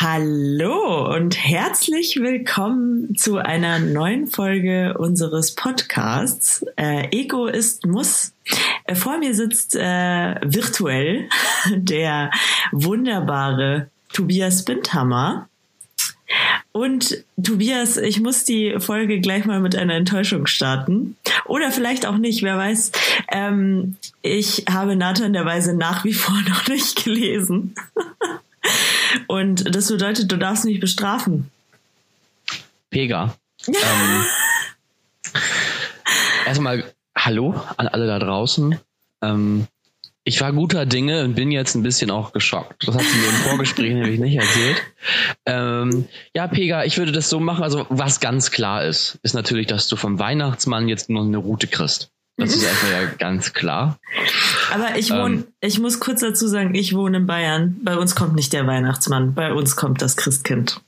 Hallo und herzlich willkommen zu einer neuen Folge unseres Podcasts äh, Ego ist Muss. Äh, vor mir sitzt äh, virtuell der wunderbare Tobias Bindhammer. Und Tobias, ich muss die Folge gleich mal mit einer Enttäuschung starten. Oder vielleicht auch nicht, wer weiß. Ähm, ich habe Nathan der Weise nach wie vor noch nicht gelesen. Und das bedeutet, du darfst mich bestrafen. Pega. ähm, erstmal Hallo an alle da draußen. Ähm, ich war guter Dinge und bin jetzt ein bisschen auch geschockt. Das hat sie mir im Vorgespräch nämlich nicht erzählt. Ähm, ja, Pega, ich würde das so machen. Also, was ganz klar ist, ist natürlich, dass du vom Weihnachtsmann jetzt nur eine Route kriegst. Das ist einfach ja ganz klar. Aber ich wohne, ähm, ich muss kurz dazu sagen, ich wohne in Bayern. Bei uns kommt nicht der Weihnachtsmann, bei uns kommt das Christkind.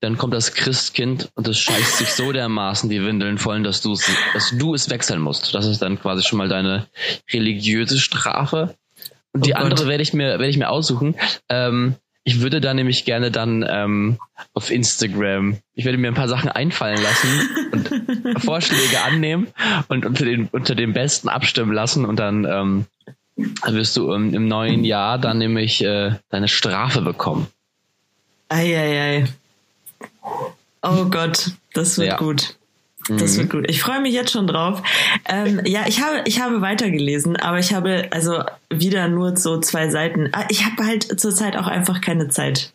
Dann kommt das Christkind und es scheißt sich so dermaßen die Windeln voll, dass du es, dass du es wechseln musst. Das ist dann quasi schon mal deine religiöse Strafe. Und die oh andere werde ich mir, werde ich mir aussuchen. Ähm, ich würde da nämlich gerne dann ähm, auf Instagram, ich werde mir ein paar Sachen einfallen lassen und Vorschläge annehmen und unter den, unter den Besten abstimmen lassen und dann ähm, wirst du im, im neuen Jahr dann nämlich äh, deine Strafe bekommen. Eieiei. Oh Gott, das wird ja. gut. Das wird mhm. gut. Ich freue mich jetzt schon drauf. Ähm, ja, ich habe, ich habe weitergelesen, aber ich habe also wieder nur so zwei Seiten. Ah, ich habe halt zurzeit auch einfach keine Zeit.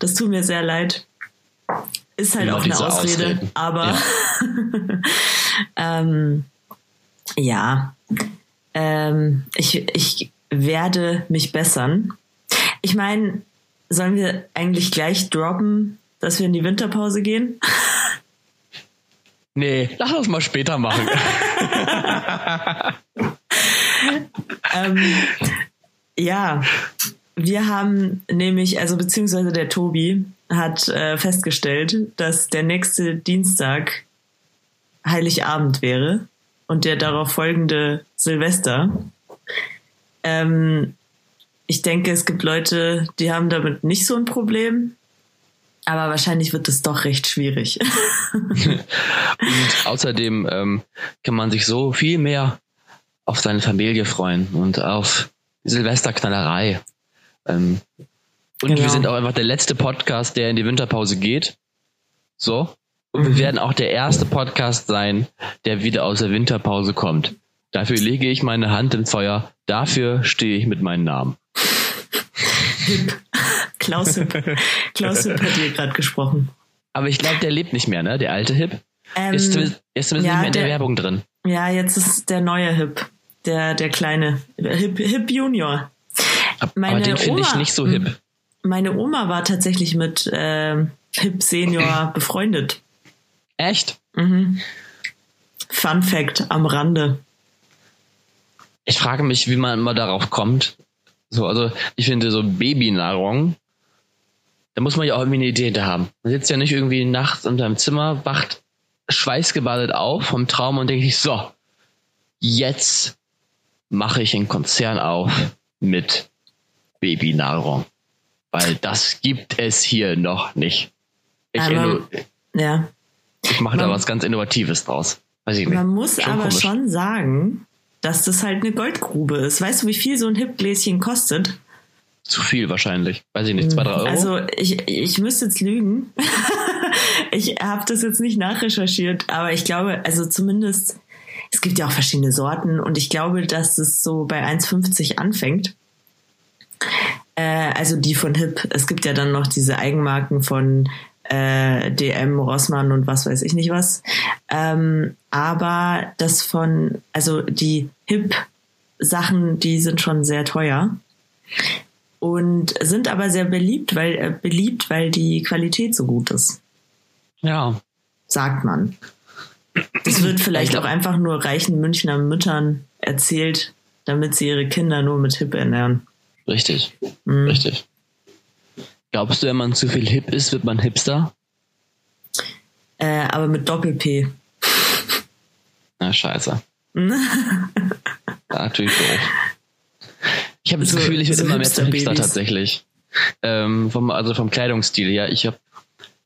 Das tut mir sehr leid. Ist halt Immer auch eine Ausrede, Ausreden. aber ja, ähm, ja. Ähm, ich, ich werde mich bessern. Ich meine, sollen wir eigentlich gleich droppen, dass wir in die Winterpause gehen? Nee, lass uns mal später machen. ähm, ja, wir haben nämlich, also beziehungsweise der Tobi hat äh, festgestellt, dass der nächste Dienstag Heiligabend wäre und der darauf folgende Silvester. Ähm, ich denke, es gibt Leute, die haben damit nicht so ein Problem. Aber wahrscheinlich wird es doch recht schwierig. und außerdem ähm, kann man sich so viel mehr auf seine Familie freuen und auf Silvesterknallerei. Ähm, und genau. wir sind auch einfach der letzte Podcast, der in die Winterpause geht. So. Und mhm. wir werden auch der erste Podcast sein, der wieder aus der Winterpause kommt. Dafür lege ich meine Hand ins Feuer. Dafür stehe ich mit meinem Namen. Klaus Hipp. Klaus Hipp hat hier gerade gesprochen. Aber ich glaube, der lebt nicht mehr, ne? Der alte Hip. Ähm, ist zumindest, ist zumindest ja, nicht mehr in der, der, Werbung drin. Ja, jetzt ist der neue Hip. Der, der kleine. Hip, Hip Junior. Meine Aber den finde ich nicht so hip. Meine Oma war tatsächlich mit äh, Hip Senior befreundet. Echt? Mhm. Fun Fact am Rande. Ich frage mich, wie man immer darauf kommt. So, also ich finde so Babynahrung da muss man ja auch irgendwie eine Idee da haben. Man sitzt ja nicht irgendwie nachts in seinem Zimmer, wacht schweißgebadet auf vom Traum und denkt sich, so, jetzt mache ich einen Konzern auf mit Babynahrung. Weil das gibt es hier noch nicht. Ich, aber, ja. ich mache man, da was ganz Innovatives draus. Weiß ich nicht. Man muss schon aber komisch. schon sagen, dass das halt eine Goldgrube ist. Weißt du, wie viel so ein Hipgläschen kostet? Zu viel wahrscheinlich. Weiß ich nicht, zwei, drei Euro? Also ich, ich müsste jetzt lügen. ich habe das jetzt nicht nachrecherchiert, aber ich glaube, also zumindest, es gibt ja auch verschiedene Sorten und ich glaube, dass es so bei 1,50 anfängt. Äh, also die von Hip. Es gibt ja dann noch diese Eigenmarken von äh, DM, Rossmann und was weiß ich nicht was. Ähm, aber das von, also die Hip-Sachen, die sind schon sehr teuer und sind aber sehr beliebt, weil äh, beliebt, weil die Qualität so gut ist. Ja. Sagt man. Das wird vielleicht auch einfach nur reichen Münchner Müttern erzählt, damit sie ihre Kinder nur mit Hip ernähren. Richtig. Mhm. Richtig. Glaubst du, wenn man zu viel Hip ist, wird man Hipster? Äh, aber mit Doppel-P. Na, scheiße. natürlich doof. Ich habe das so, Gefühl, ich werde so immer mehr zum Hipster tatsächlich. Ähm, vom, also vom Kleidungsstil her. Ich habe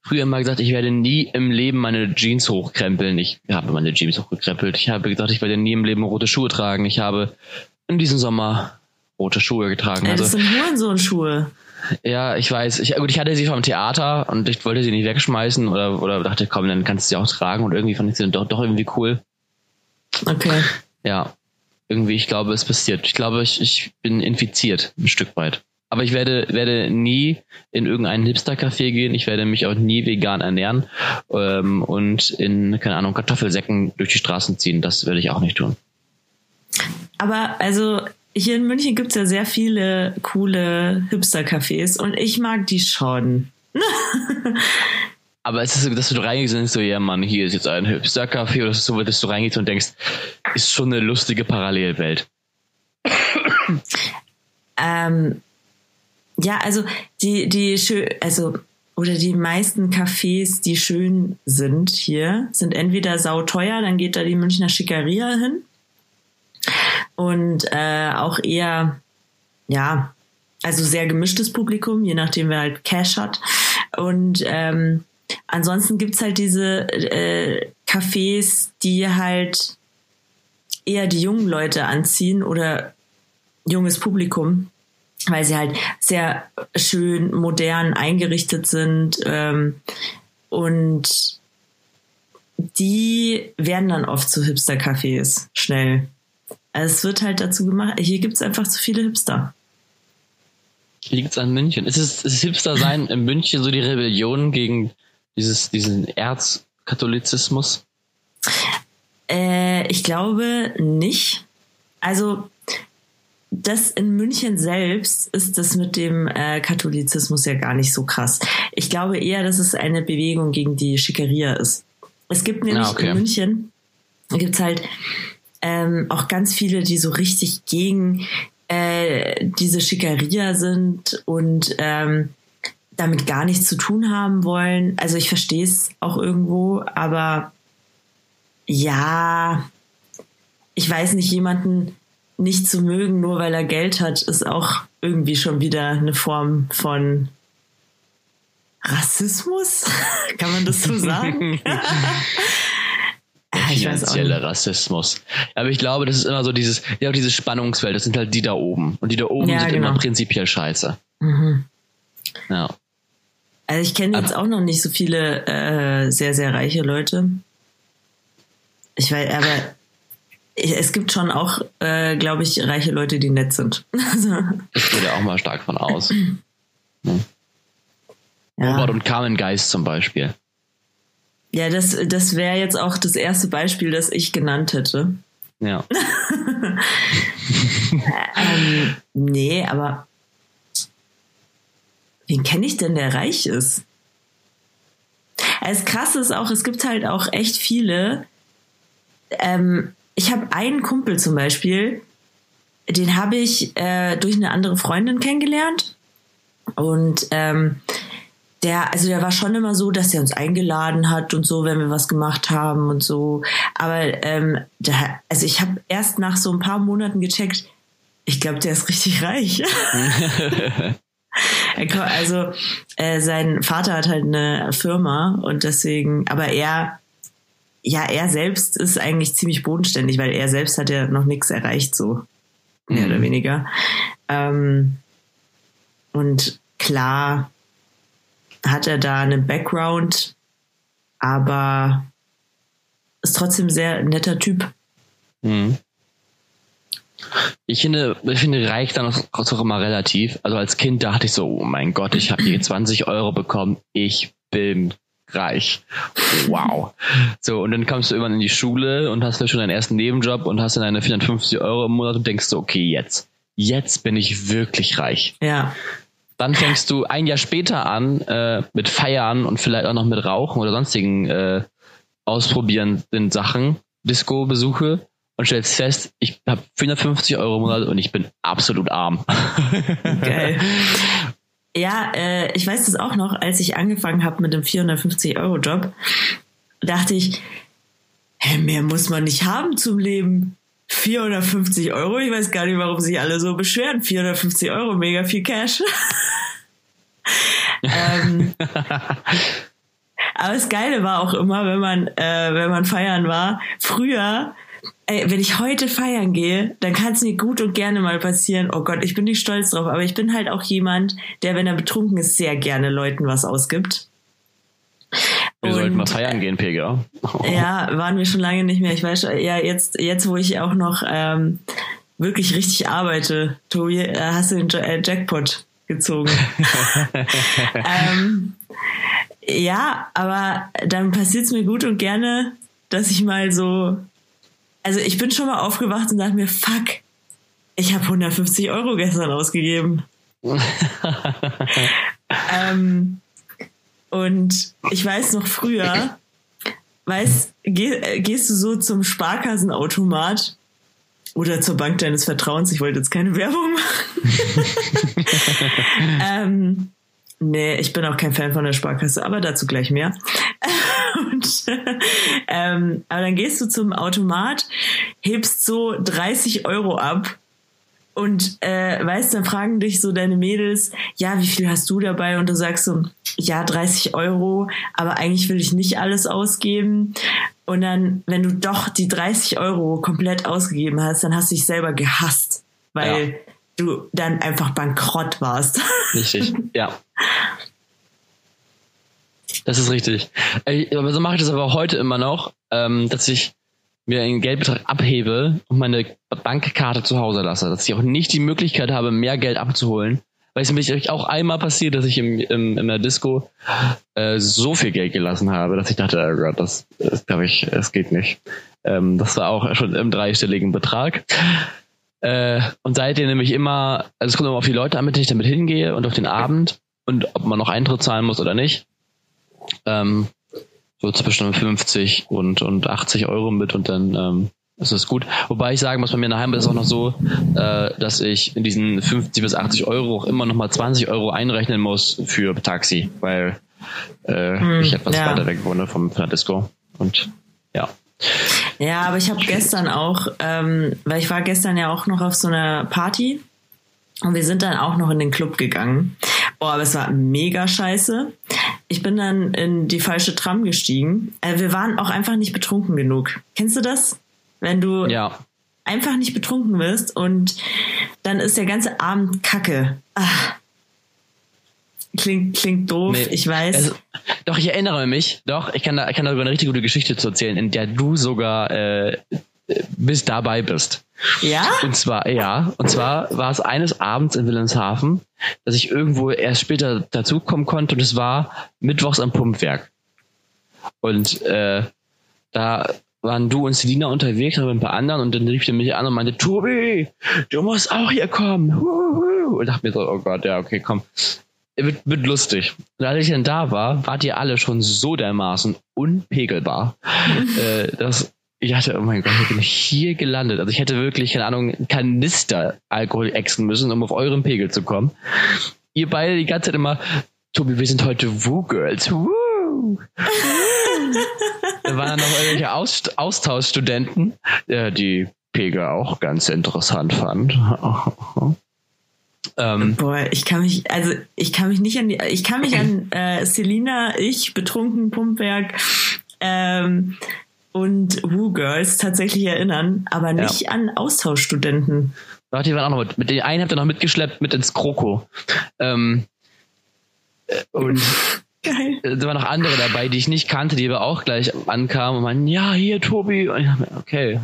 früher immer gesagt, ich werde nie im Leben meine Jeans hochkrempeln. Ich habe meine Jeans hochgekrempelt. Ich habe gesagt, ich werde nie im Leben rote Schuhe tragen. Ich habe in diesem Sommer rote Schuhe getragen. Ey, das also, sind Hurensohn-Schuhe. Ja, ich weiß. Ich, gut, ich hatte sie vom Theater und ich wollte sie nicht wegschmeißen oder, oder dachte, komm, dann kannst du sie auch tragen und irgendwie fand ich sie doch, doch irgendwie cool. Okay. Ja, irgendwie, ich glaube, es passiert. Ich glaube, ich, ich bin infiziert, ein Stück weit. Aber ich werde, werde nie in irgendeinen Hipster-Café gehen. Ich werde mich auch nie vegan ernähren ähm, und in, keine Ahnung, Kartoffelsäcken durch die Straßen ziehen. Das werde ich auch nicht tun. Aber also hier in München gibt's ja sehr viele coole Hipster-Cafés und ich mag die schon. Aber es ist so, dass du reingehst und denkst so, ja Mann, hier ist jetzt ein Hipster-Café oder so, dass du reingehst und denkst, ist schon eine lustige Parallelwelt. Ähm, ja, also die, die schön, also oder die meisten Cafés, die schön sind hier, sind entweder sauteuer, dann geht da die Münchner Schickeria hin. Und äh, auch eher, ja, also sehr gemischtes Publikum, je nachdem wer halt Cash hat. Und ähm, ansonsten gibt's halt diese äh, Cafés, die halt eher die jungen Leute anziehen oder junges Publikum, weil sie halt sehr schön modern eingerichtet sind ähm, und die werden dann oft zu Hipster-Cafés schnell. Also es wird halt dazu gemacht, hier gibt's einfach zu viele Hipster. Liegt's an München? Ist es ist Hipster-Sein in München so die Rebellion gegen dieses, diesen Erzkatholizismus? Äh, ich glaube nicht. Also das in München selbst ist das mit dem äh, Katholizismus ja gar nicht so krass. Ich glaube eher, dass es eine Bewegung gegen die Schickeria ist. Es gibt nämlich Ah, okay. in München gibt's halt ähm, auch ganz viele, die so richtig gegen äh, diese Schickeria sind und ähm, damit gar nichts zu tun haben wollen. Also ich verstehe es auch irgendwo, aber ja, ich weiß nicht, jemanden nicht zu mögen, nur weil er Geld hat, ist auch irgendwie schon wieder eine Form von Rassismus? Kann man das so sagen? Ah, ich weiß auch Finanzieller nicht. Rassismus. Aber ich glaube, das ist immer so dieses, ja, auch dieses Spannungsfeld, das sind halt die da oben. Und die da oben Ja, sind genau. immer prinzipiell scheiße. Mhm. Ja. Also ich kenne jetzt auch noch nicht so viele äh, sehr, sehr reiche Leute. Ich weiß, aber ich, es gibt schon auch, äh, glaube ich, reiche Leute, die nett sind. Ich gehe da auch mal stark von aus. Robert ja, und Carmen Geist zum Beispiel. Ja das, das wäre jetzt auch das erste Beispiel, das ich genannt hätte. Ja. Ähm, nee, aber wen kenne ich denn, der reich ist? Das Krasse ist auch, es gibt halt auch echt viele. Ähm, ich habe einen Kumpel zum Beispiel, den habe ich äh, durch eine andere Freundin kennengelernt. Und ähm, der, also der war schon immer so, dass er uns eingeladen hat und so, wenn wir was gemacht haben und so. Aber ähm, der, also ich habe erst nach so ein paar Monaten gecheckt, ich glaube, der ist richtig reich. Also äh, sein Vater hat halt eine Firma und deswegen, aber er, ja, er selbst ist eigentlich ziemlich bodenständig, weil er selbst hat ja noch nichts erreicht, so mehr Mhm. oder weniger. Ähm, und klar hat er da einen Background, aber ist trotzdem sehr netter Typ. Mhm. Ich finde, ich finde reich dann auch, immer relativ. Also als Kind dachte ich so, oh mein Gott, ich habe hier 20 Euro bekommen, ich bin reich. Wow. So, und dann kommst du irgendwann in die Schule und hast vielleicht schon deinen ersten Nebenjob und hast dann deine 450 Euro im Monat und denkst so, okay, jetzt. Jetzt bin ich wirklich reich. Ja, Dann fängst du ein Jahr später an äh, mit Feiern und vielleicht auch noch mit Rauchen oder sonstigen äh, ausprobierenden Sachen, Disco-Besuche und stellst fest, ich habe 450 Euro im Monat und ich bin absolut arm. geil. Ja, äh, ich weiß das auch noch, als ich angefangen habe mit dem 450-Euro-Job, dachte ich, hä, mehr muss man nicht haben zum Leben. 450 Euro, ich weiß gar nicht, warum sich alle so beschweren. 450 Euro, mega viel Cash. ähm, aber das Geile war auch immer, wenn man, äh, wenn man feiern war, früher, ey, wenn ich heute feiern gehe, dann kann es mir gut und gerne mal passieren. Oh Gott, ich bin nicht stolz drauf, aber ich bin halt auch jemand, der, wenn er betrunken ist, sehr gerne Leuten was ausgibt. Wir sollten mal feiern gehen, Pega. Ja, waren wir schon lange nicht mehr. Ich weiß schon, ja, jetzt, jetzt wo ich auch noch ähm, wirklich richtig arbeite, Tobi, äh, hast du den äh, Jackpot gezogen. ähm, ja, aber dann passiert es mir gut und gerne, dass ich mal so. Also ich bin schon mal aufgewacht und dachte mir, fuck, ich habe 150 Euro gestern ausgegeben. ähm, und ich weiß noch früher, weißt, geh, gehst du so zum Sparkassenautomat oder zur Bank deines Vertrauens, ich wollte jetzt keine Werbung machen. ähm, nee, ich bin auch kein Fan von der Sparkasse, aber dazu gleich mehr. Und, ähm, aber dann gehst du zum Automat, hebst so 30 Euro ab und äh, weißt, dann fragen dich so deine Mädels, ja, wie viel hast du dabei? Und du sagst so, ja, 30 Euro, aber eigentlich will ich nicht alles ausgeben. Und dann, wenn du doch die 30 Euro komplett ausgegeben hast, dann hast du dich selber gehasst, weil ja. du dann einfach bankrott warst. Richtig, ja. Das ist richtig. Aber so mache ich das aber heute immer noch, ähm, dass ich mir einen Geldbetrag abhebe und meine Bankkarte zu Hause lasse. Dass ich auch nicht die Möglichkeit habe, mehr Geld abzuholen, weil es nämlich auch einmal passiert, dass ich im, im, in der Disco äh, so viel Geld gelassen habe, dass ich dachte, oh Gott, das, das glaube ich, es geht nicht. Ähm, das war auch schon im dreistelligen Betrag. Äh, und seitdem nämlich immer, also es kommt immer auf die Leute an, mit denen ich damit hingehe und auf den Abend und ob man noch Eintritt zahlen muss oder nicht. Ähm, so zwischen 50 und, und 80 Euro mit und dann ähm, ist gut. Wobei ich sagen muss, bei mir in der Heimat ist es auch noch so, äh, dass ich in diesen 50 bis 80 Euro auch immer noch mal 20 Euro einrechnen muss für Taxi, weil äh, hm, ich etwas ja. weiter weg wohne vom Disco. Und ja. Ja, aber ich habe gestern auch, ähm, weil ich war gestern ja auch noch auf so einer Party und wir sind dann auch noch in den Club gegangen. Boah, aber es war mega scheiße. Ich bin dann in die falsche Tram gestiegen. Äh, wir waren auch einfach nicht betrunken genug. Kennst du das? Wenn du ja. einfach nicht betrunken wirst und dann ist der ganze Abend Kacke. Ach. Klingt, klingt doof, nee. ich weiß. Also, doch, ich erinnere mich, doch, ich kann da, ich kann da sogar eine richtig gute Geschichte zu erzählen, in der du sogar äh, bis dabei bist. Ja? Und zwar, ja, und zwar war es eines Abends in Wilhelmshaven, dass ich irgendwo erst später dazukommen konnte und es war mittwochs am Pumpwerk. Und äh, da waren du und Selina unterwegs, aber ein paar anderen und dann rief er mich an und meinte, Tobi, du musst auch hier kommen. Und dachte mir so, oh Gott, ja, okay, komm. Wird, wird lustig. Und als ich dann da war, wart ihr alle schon so dermaßen unpegelbar, äh, dass ich dachte, oh mein Gott, ich bin hier gelandet. Also ich hätte wirklich, keine Ahnung, Kanister Alkohol exen müssen, um auf euren Pegel zu kommen. Ihr beide die ganze Zeit immer, Tobi, wir sind heute Woo-Girls. Woo! da waren noch irgendwelche Aust Austauschstudenten, äh, die Pegel auch ganz interessant fand. Ähm, Boah, ich kann mich, also ich kann mich nicht an die, ich kann mich an äh, Selina, ich, betrunken, Pumpwerk ähm, und Woo Girls tatsächlich erinnern, aber nicht ja. an Austauschstudenten. Ach, die waren auch noch mit. Mit den einen habt ihr noch mitgeschleppt mit ins Kroko. Ähm, äh, und Geil. Da waren noch andere dabei, die ich nicht kannte, die aber auch gleich ankamen und meinten, ja, hier, Tobi. Und ich dachte, okay.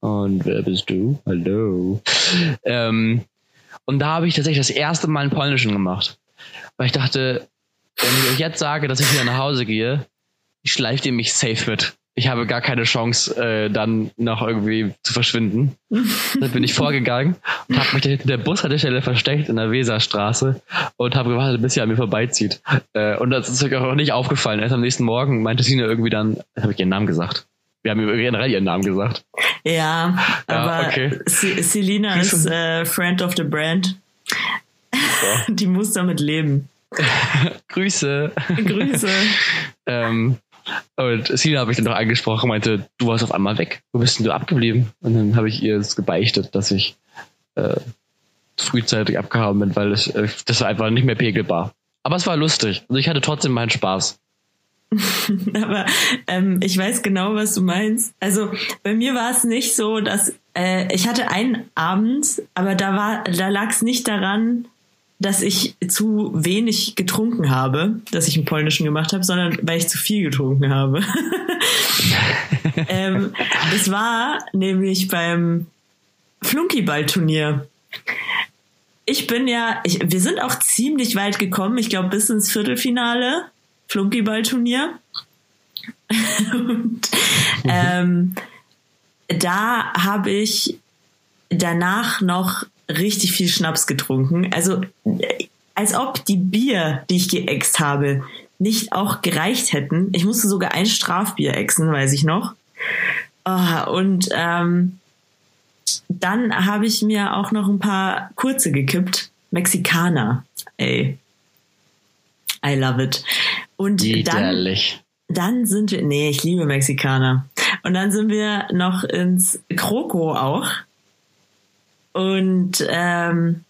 Und wer bist du? Hallo. Ähm, und da habe ich tatsächlich das erste Mal einen Polnischen gemacht. Weil ich dachte, wenn ich euch jetzt sage, dass ich wieder nach Hause gehe, schleift ihr mich safe mit ich habe gar keine Chance, äh, dann noch irgendwie zu verschwinden. dann bin ich vorgegangen und habe mich hinter der Bushaltestelle versteckt in der Weserstraße und habe gewartet, bis sie an mir vorbeizieht. Äh, und das ist mir auch nicht aufgefallen. Erst am nächsten Morgen meinte Tina irgendwie dann, habe ich ihren Namen gesagt. Wir haben generell ihren Namen gesagt. Ja, aber ja, okay. Selina ist äh, Friend of the Brand. So. Die muss damit leben. Grüße. Grüße. ähm, und Sina habe ich dann noch angesprochen, meinte, du warst auf einmal weg. Wo bist denn du abgeblieben? Und dann habe ich ihr es gebeichtet, dass ich äh, frühzeitig abgehauen bin, weil es, äh, das war einfach nicht mehr pegelbar. Aber es war lustig. Also ich hatte trotzdem meinen Spaß. Aber ähm, ich weiß genau, was du meinst. Also bei mir war es nicht so, dass äh, ich hatte einen Abend, aber da war, da lag es nicht daran, dass ich zu wenig getrunken habe, dass ich einen polnischen gemacht habe, sondern weil ich zu viel getrunken habe. ähm, das war nämlich beim Flunkyball-Turnier. Ich bin ja, ich, wir sind auch ziemlich weit gekommen, ich glaube bis ins Viertelfinale, Flunkyball-Turnier. Und ähm, da habe ich danach noch richtig viel Schnaps getrunken. Also als ob die Bier, die ich geäxt habe, nicht auch gereicht hätten. Ich musste sogar ein Strafbier exen, weiß ich noch. Oh, und ähm, dann habe ich mir auch noch ein paar kurze gekippt. Mexikaner. Ey. I love it. Und Widerlich. dann, dann sind wir, nee, ich liebe Mexikaner. Und dann sind wir noch ins Kroko auch. Und ähm,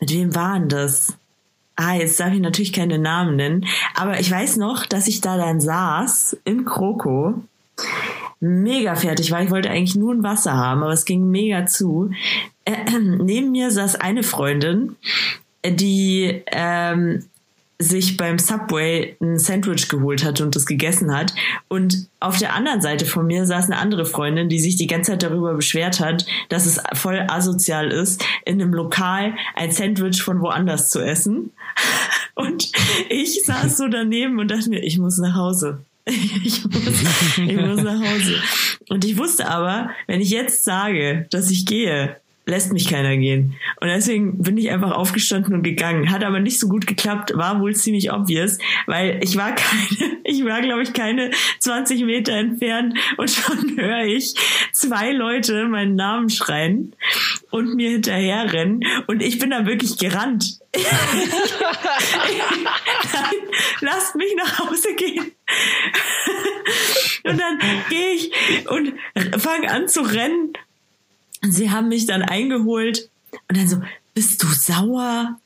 mit wem waren das? Ah, jetzt darf ich natürlich keine Namen nennen. Aber ich weiß noch, dass ich da dann saß im Kroko, mega fertig war. Ich wollte eigentlich nur ein Wasser haben, aber es ging mega zu. Äh, neben mir saß eine Freundin, die ähm, sich beim Subway ein Sandwich geholt hat und das gegessen hat. Und auf der anderen Seite von mir saß eine andere Freundin, die sich die ganze Zeit darüber beschwert hat, dass es voll asozial ist, in einem Lokal ein Sandwich von woanders zu essen. Und ich saß so daneben und dachte mir, ich muss nach Hause. Ich muss, ich muss nach Hause. Und ich wusste aber, wenn ich jetzt sage, dass ich gehe, lässt mich keiner gehen. Und deswegen bin ich einfach aufgestanden und gegangen. Hat aber nicht so gut geklappt, war wohl ziemlich obvious, weil ich war keine, ich war glaube ich keine 20 Meter entfernt und schon höre ich zwei Leute meinen Namen schreien und mir hinterher rennen und ich bin da wirklich gerannt. Nein, lasst mich nach Hause gehen. und dann gehe ich und fange an zu rennen sie haben mich dann eingeholt und dann so, bist du sauer?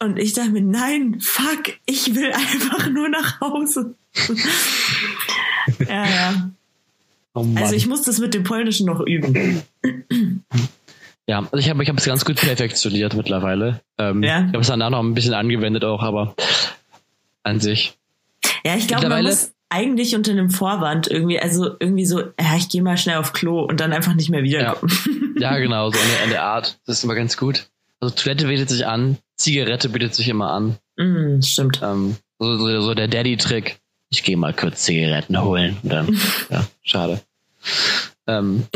Und ich dachte mir, nein, fuck, ich will einfach nur nach Hause. ja, ja. Oh also ich muss das mit dem Polnischen noch üben. Ja, also ich habe ich es ganz gut perfektioniert mittlerweile. Ähm, ja. Ich habe es danach noch ein bisschen angewendet auch, aber an sich. Ja, ich glaube, man muss, eigentlich unter einem Vorwand irgendwie, also irgendwie so, ja, ich gehe mal schnell auf Klo und dann einfach nicht mehr wiederkommen. Ja, ja genau, so in der, Art. Das ist immer ganz gut. Also Toilette bietet sich an, Zigarette bietet sich immer an. Mm, stimmt. Ähm, so, so, so der Daddy-Trick. Ich gehe mal kurz Zigaretten holen. Und dann, ja, schade. Ähm,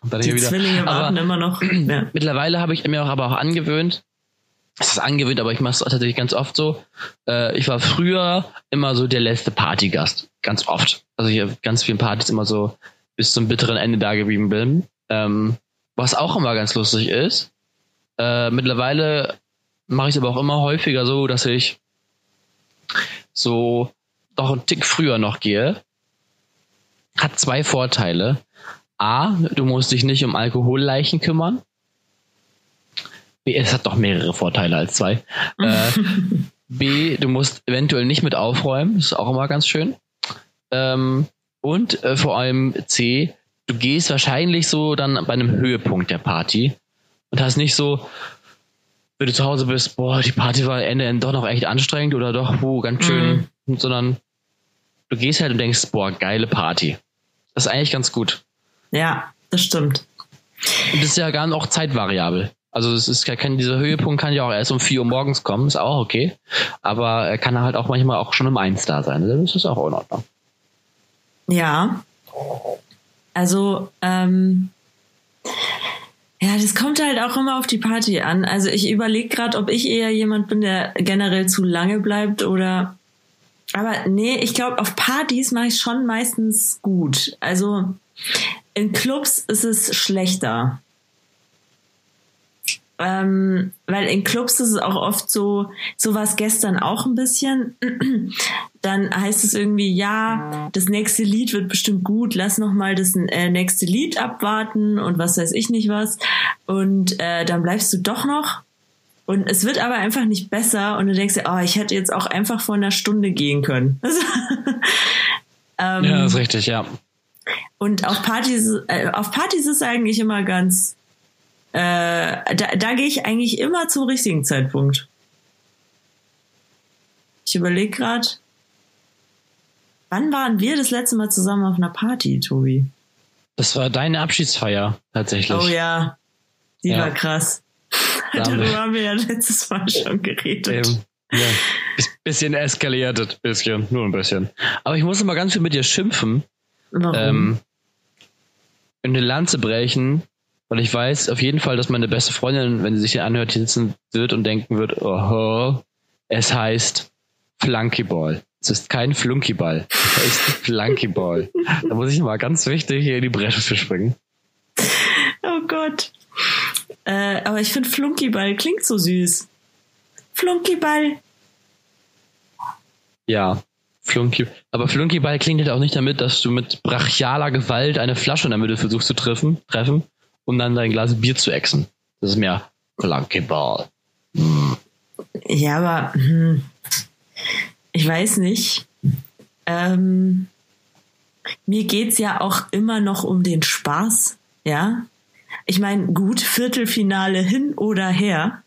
kommt dann Die hier wieder. Zwillinge warten immer noch. Ja. Mittlerweile habe ich mir auch aber auch angewöhnt, es ist angewöhnt, aber ich mache es tatsächlich ganz oft so. Äh, ich war früher immer so der letzte Partygast. Ganz oft. Also ich habe ganz vielen Partys immer so bis zum bitteren Ende da geblieben bin. Ähm, was auch immer ganz lustig ist. Äh, mittlerweile mache ich es aber auch immer häufiger so, dass ich so doch einen Tick früher noch gehe. Hat zwei Vorteile. A, du musst dich nicht um Alkoholleichen kümmern. B, es hat doch mehrere Vorteile als zwei. äh, B, du musst eventuell nicht mit aufräumen, das ist auch immer ganz schön. Ähm, und äh, vor allem C, du gehst wahrscheinlich so dann bei einem Höhepunkt der Party und hast nicht so, wenn du zu Hause bist, boah, die Party war Ende doch noch echt anstrengend oder doch, wo ganz schön, mhm. sondern du gehst halt und denkst, boah, geile Party. Das ist eigentlich ganz gut. Ja, das stimmt. Und das ist ja gar auch zeitvariabel. Also es ist kein, dieser Höhepunkt kann ja auch erst um 4 Uhr morgens kommen, ist auch okay. Aber er kann halt auch manchmal auch schon um eins da sein. Das ist auch in Ordnung. Ja. Also, ähm, ja, das kommt halt auch immer auf die Party an. Also ich überlege gerade, ob ich eher jemand bin, der generell zu lange bleibt oder. Aber nee, ich glaube, auf Partys mache ich schon meistens gut. Also in Clubs ist es schlechter. Ähm, weil in Clubs ist es auch oft so, so war es gestern auch ein bisschen. Dann heißt es irgendwie, ja, das nächste Lied wird bestimmt gut, lass noch mal das äh, nächste Lied abwarten und was weiß ich nicht was. Und äh, dann bleibst du doch noch Und es wird aber einfach nicht besser und du denkst dir, oh, ich hätte jetzt auch einfach vor einer Stunde gehen können. ähm, ja, ist richtig, ja. Und auf Partys, äh, auf Partys ist eigentlich immer ganz, äh, da, da gehe ich eigentlich immer zum richtigen Zeitpunkt. Ich überlege gerade, wann waren wir das letzte Mal zusammen auf einer Party, Tobi? Das war deine Abschiedsfeier, tatsächlich. Oh ja, die ja. war krass. Darüber haben wir ja letztes Mal schon geredet. Ähm, ja. Bisschen eskaliert, bisschen, nur ein bisschen. Aber ich muss mal ganz viel mit dir schimpfen. Warum? Ähm, eine Lanze brechen, weil ich weiß auf jeden Fall, dass meine beste Freundin, wenn sie sich hier anhört, hier sitzen wird und denken wird, oh, es heißt Flunkyball. Es ist kein Flunkyball. Es heißt Flunkyball. da muss ich mal ganz wichtig hier in die Bresche für springen. Oh Gott. Äh, aber ich finde Flunkyball klingt so süß. Flunkyball. Ja, Flunky. Aber Flunkyball klingt halt auch nicht damit, dass du mit brachialer Gewalt eine Flasche in der Mitte versuchst zu treffen, treffen um dann dein Glas Bier zu exen. Das ist mehr Flunkyball. Hm. Ja, aber hm, ich weiß nicht. Ähm, mir geht's ja auch immer noch um den Spaß, ja. Ich meine, gut, Viertelfinale hin oder her.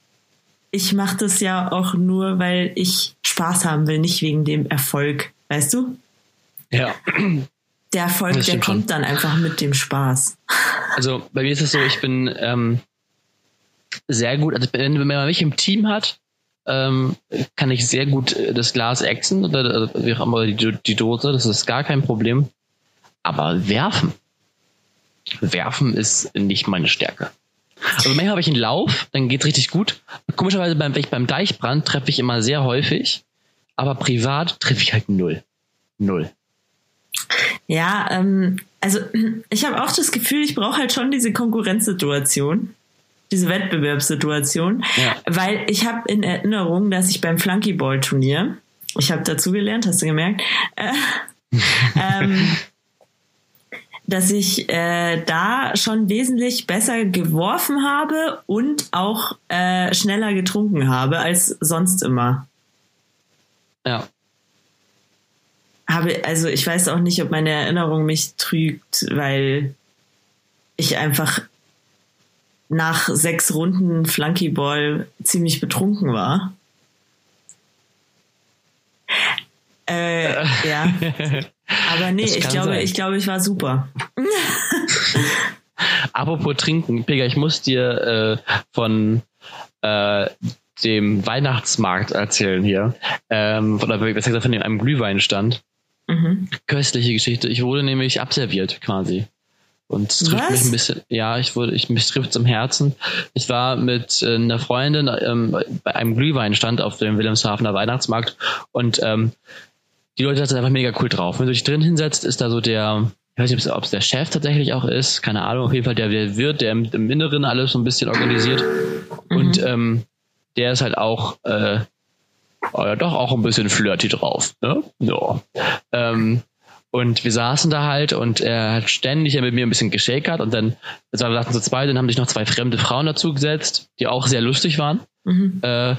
Ich mache das ja auch nur, weil ich Spaß haben will, nicht wegen dem Erfolg, weißt du? Ja. Der Erfolg, der kommt schon. dann einfach mit dem Spaß. Also bei mir ist es so, ich bin ähm, sehr gut, also wenn, wenn man mich im Team hat, ähm, kann ich sehr gut äh, das Glas exen oder wie auch immer die, die Dose, das ist gar kein Problem. Aber werfen, werfen ist nicht meine Stärke. Also manchmal habe ich einen Lauf, dann geht's richtig gut. Komischerweise beim, beim Deichbrand treffe ich immer sehr häufig, aber privat treffe ich halt null. Null. Ja, ähm, also ich habe auch das Gefühl, ich brauche halt schon diese Konkurrenzsituation, diese Wettbewerbssituation, ja. weil ich habe in Erinnerung, dass ich beim Flunkyball-Turnier, ich habe dazu gelernt, hast du gemerkt, äh, ähm, dass ich äh, da schon wesentlich besser geworfen habe und auch äh, schneller getrunken habe als sonst immer. Ja. Habe, also ich weiß auch nicht, ob meine Erinnerung mich trügt, weil ich einfach nach sechs Runden Flunkyball ziemlich betrunken war. Äh, ja. Aber nee, ich glaube, sein. ich glaube, ich war super. Apropos trinken, Pega, ich muss dir äh, von äh, dem Weihnachtsmarkt erzählen hier. Ähm, von, besser gesagt, von dem einem Glühweinstand. Mhm. Köstliche Geschichte. Ich wurde nämlich abserviert quasi. Und es trifft Was? mich ein bisschen, ja, ich wurde, ich, mich trifft zum Herzen. Ich war mit äh, einer Freundin ähm, bei einem Glühweinstand auf dem Wilhelmshavener Weihnachtsmarkt und ähm, die Leute sind einfach mega cool drauf. Wenn du dich drin hinsetzt, ist da so der, ich weiß nicht, ob es der Chef tatsächlich auch ist, keine Ahnung, auf jeden Fall der, der Wirt, der im, im Inneren alles so ein bisschen organisiert. Mhm. Und ähm, der ist halt auch, äh, ja, doch auch ein bisschen flirty drauf. Ne? Ja. Ähm, und wir saßen da halt und er hat ständig mit mir ein bisschen geschakert und dann, also wir saßen zu zweit, dann haben sich noch zwei fremde Frauen dazu gesetzt, die auch sehr lustig waren. Mhm. Äh,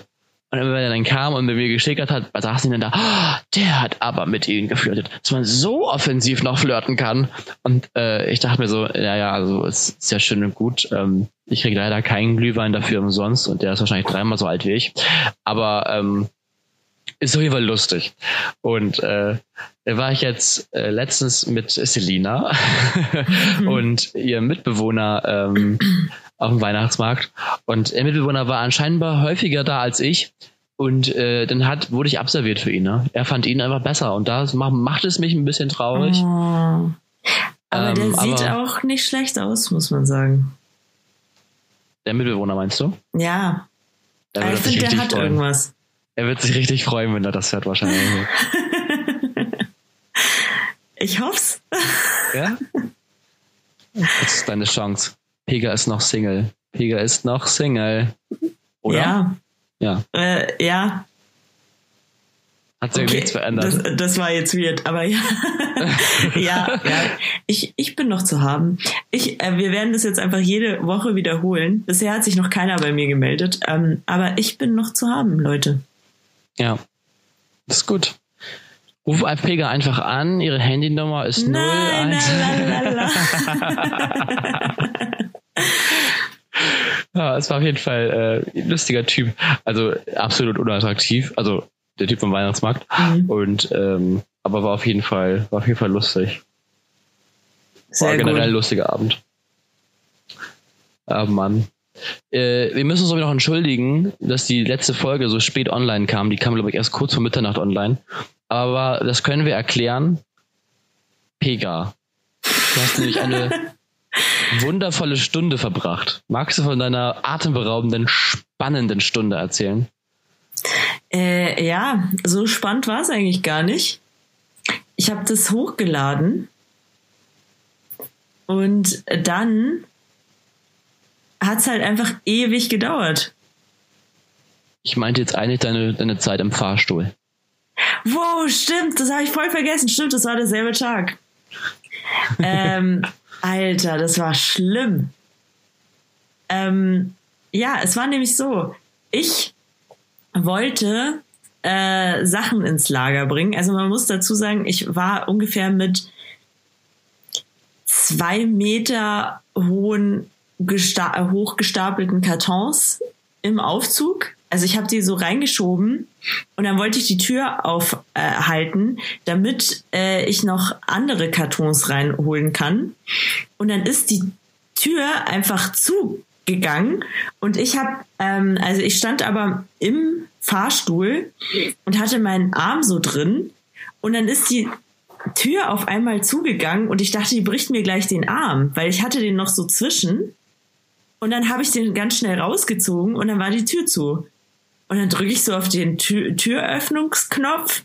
und wenn er dann kam und mit mir geschickert hat, saßen die dann da, oh, der hat aber mit ihnen geflirtet, dass man so offensiv noch flirten kann. Und äh, ich dachte mir so, ja, ja, also es ist ja schön und gut. Ähm, ich kriege leider keinen Glühwein dafür umsonst und der ist wahrscheinlich dreimal so alt wie ich. Aber ähm, ist auf jeden Fall lustig. Und äh, da war ich jetzt äh, letztens mit Selina und ihrem Mitbewohner ähm, auf dem Weihnachtsmarkt. Und der Mitbewohner war anscheinend häufiger da als ich. Und äh, dann hat, wurde ich abserviert für ihn. Ne? Er fand ihn einfach besser. Und das macht, macht es mich ein bisschen traurig. Oh. Aber ähm, der sieht aber auch nicht schlecht aus, muss man sagen. Der Mitbewohner meinst du? Ja. ich finde, der hat freuen. irgendwas. Er wird sich richtig freuen, wenn er das hört, wahrscheinlich. ich hoff's. Ja? Das ist deine Chance. Pega ist noch Single. Pega ist noch Single. Oder? Ja. Ja. Äh, ja. Hat sich okay, nichts verändert. Das, das, war jetzt weird, aber ja. ja, ja. Ich, ich bin noch zu haben. Ich, äh, wir werden das jetzt einfach jede Woche wiederholen. Bisher hat sich noch keiner bei mir gemeldet. Ähm, aber ich bin noch zu haben, Leute. Ja. Das ist gut. Ruf Pega einfach an, ihre Handynummer ist Nein, 01. ja, es war auf jeden Fall äh, ein lustiger Typ. Also absolut unattraktiv. Also der Typ vom Weihnachtsmarkt. Mhm. Und ähm, aber war auf jeden Fall, war auf jeden Fall lustig. Sehr war generell ein lustiger Abend. Ah, Mann. Äh, wir müssen uns aber noch entschuldigen, dass die letzte Folge so spät online kam. Die kam, glaube ich, erst kurz vor Mitternacht online. Aber das können wir erklären. Pega. Du hast nämlich eine wundervolle Stunde verbracht. Magst du von deiner atemberaubenden, spannenden Stunde erzählen? Äh, ja, so spannend war es eigentlich gar nicht. Ich habe das hochgeladen und dann hat es halt einfach ewig gedauert. Ich meinte jetzt eigentlich deine, deine Zeit im Fahrstuhl. Wow, stimmt, das habe ich voll vergessen. Stimmt, das war derselbe Tag. ähm, Alter, das war schlimm. Ähm, ja, es war nämlich so. Ich wollte äh, Sachen ins Lager bringen. Also man muss dazu sagen, ich war ungefähr mit zwei Meter hohen hochgestapelten Kartons im Aufzug. Also ich habe die so reingeschoben und dann wollte ich die Tür aufhalten, äh, damit äh, ich noch andere Kartons reinholen kann. Und dann ist die Tür einfach zugegangen und ich habe, ähm, also ich stand aber im Fahrstuhl und hatte meinen Arm so drin und dann ist die Tür auf einmal zugegangen und ich dachte, die bricht mir gleich den Arm, weil ich hatte den noch so zwischen. Und dann habe ich den ganz schnell rausgezogen und dann war die Tür zu. Und dann drücke ich so auf den Tür Türöffnungsknopf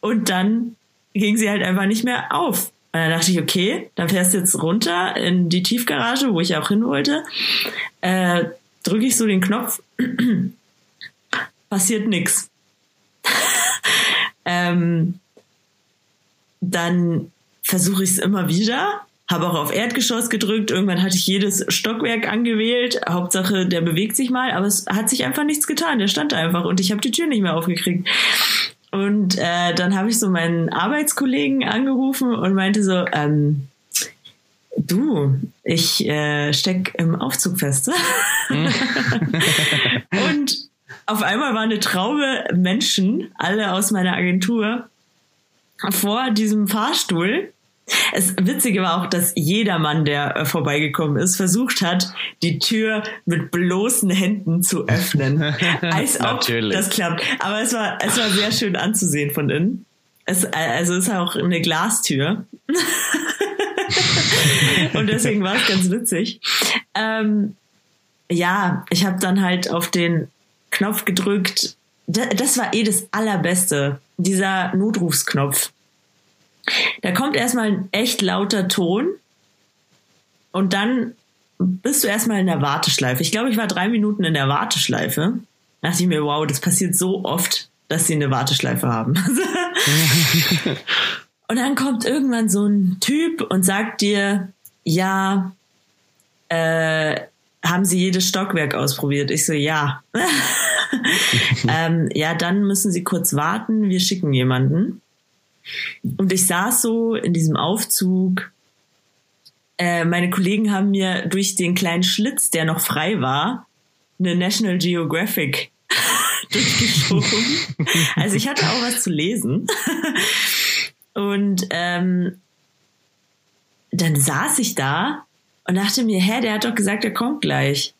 und dann ging sie halt einfach nicht mehr auf. Und dann dachte ich, okay, dann fährst du jetzt runter in die Tiefgarage, wo ich auch hin wollte. Äh, drücke ich so den Knopf, passiert nichts. ähm, dann versuche ich es immer wieder habe auch auf Erdgeschoss gedrückt. Irgendwann hatte ich jedes Stockwerk angewählt. Hauptsache, der bewegt sich mal, aber es hat sich einfach nichts getan. Der stand einfach und ich habe die Tür nicht mehr aufgekriegt. Und äh, dann habe ich so meinen Arbeitskollegen angerufen und meinte so, ähm, du, ich äh, steck im Aufzug fest. und auf einmal war eine Traube Menschen, alle aus meiner Agentur, vor diesem Fahrstuhl es Witzige war auch, dass jeder Mann, der äh, vorbeigekommen ist, versucht hat, die Tür mit bloßen Händen zu öffnen. Als ob Natürlich. das klappt. Aber es war, es war sehr schön anzusehen von innen. Es, also es ist auch eine Glastür. Und deswegen war es ganz witzig. Ähm, ja, ich habe dann halt auf den Knopf gedrückt. Das war eh das Allerbeste. Dieser Notrufsknopf. Da kommt erstmal ein echt lauter Ton und dann bist du erstmal in der Warteschleife. Ich glaube, ich war drei Minuten in der Warteschleife. Da dachte ich mir, wow, das passiert so oft, dass sie eine Warteschleife haben. und dann kommt irgendwann so ein Typ und sagt dir, ja, äh, haben Sie jedes Stockwerk ausprobiert? Ich so, ja. ähm, ja, dann müssen Sie kurz warten, wir schicken jemanden. Und ich saß so in diesem Aufzug. Äh, meine Kollegen haben mir durch den kleinen Schlitz, der noch frei war, eine National Geographic durchgeschoben. also ich hatte auch was zu lesen. Und ähm, dann saß ich da und dachte mir, hä, der hat doch gesagt, er kommt gleich.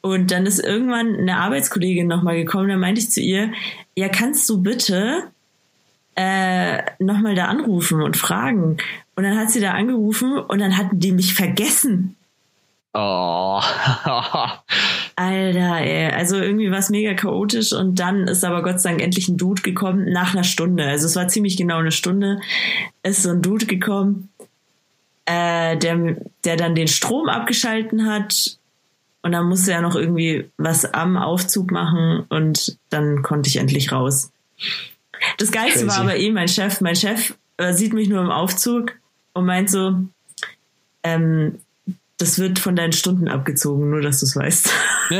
Und dann ist irgendwann eine Arbeitskollegin nochmal gekommen, da meinte ich zu ihr, ja, kannst du bitte äh, nochmal da anrufen und fragen. Und dann hat sie da angerufen und dann hatten die mich vergessen. Oh. Alter, ey. Also irgendwie war es mega chaotisch und dann ist aber Gott sei Dank endlich ein Dude gekommen nach einer Stunde. Also es war ziemlich genau eine Stunde. Ist so ein Dude gekommen, äh, der, der dann den Strom abgeschalten hat und dann musste er noch irgendwie was am Aufzug machen und dann konnte ich endlich raus. Das Geilste Crazy. war aber eh mein Chef. Mein Chef äh, sieht mich nur im Aufzug und meint so, ähm, das wird von deinen Stunden abgezogen, nur dass du es weißt.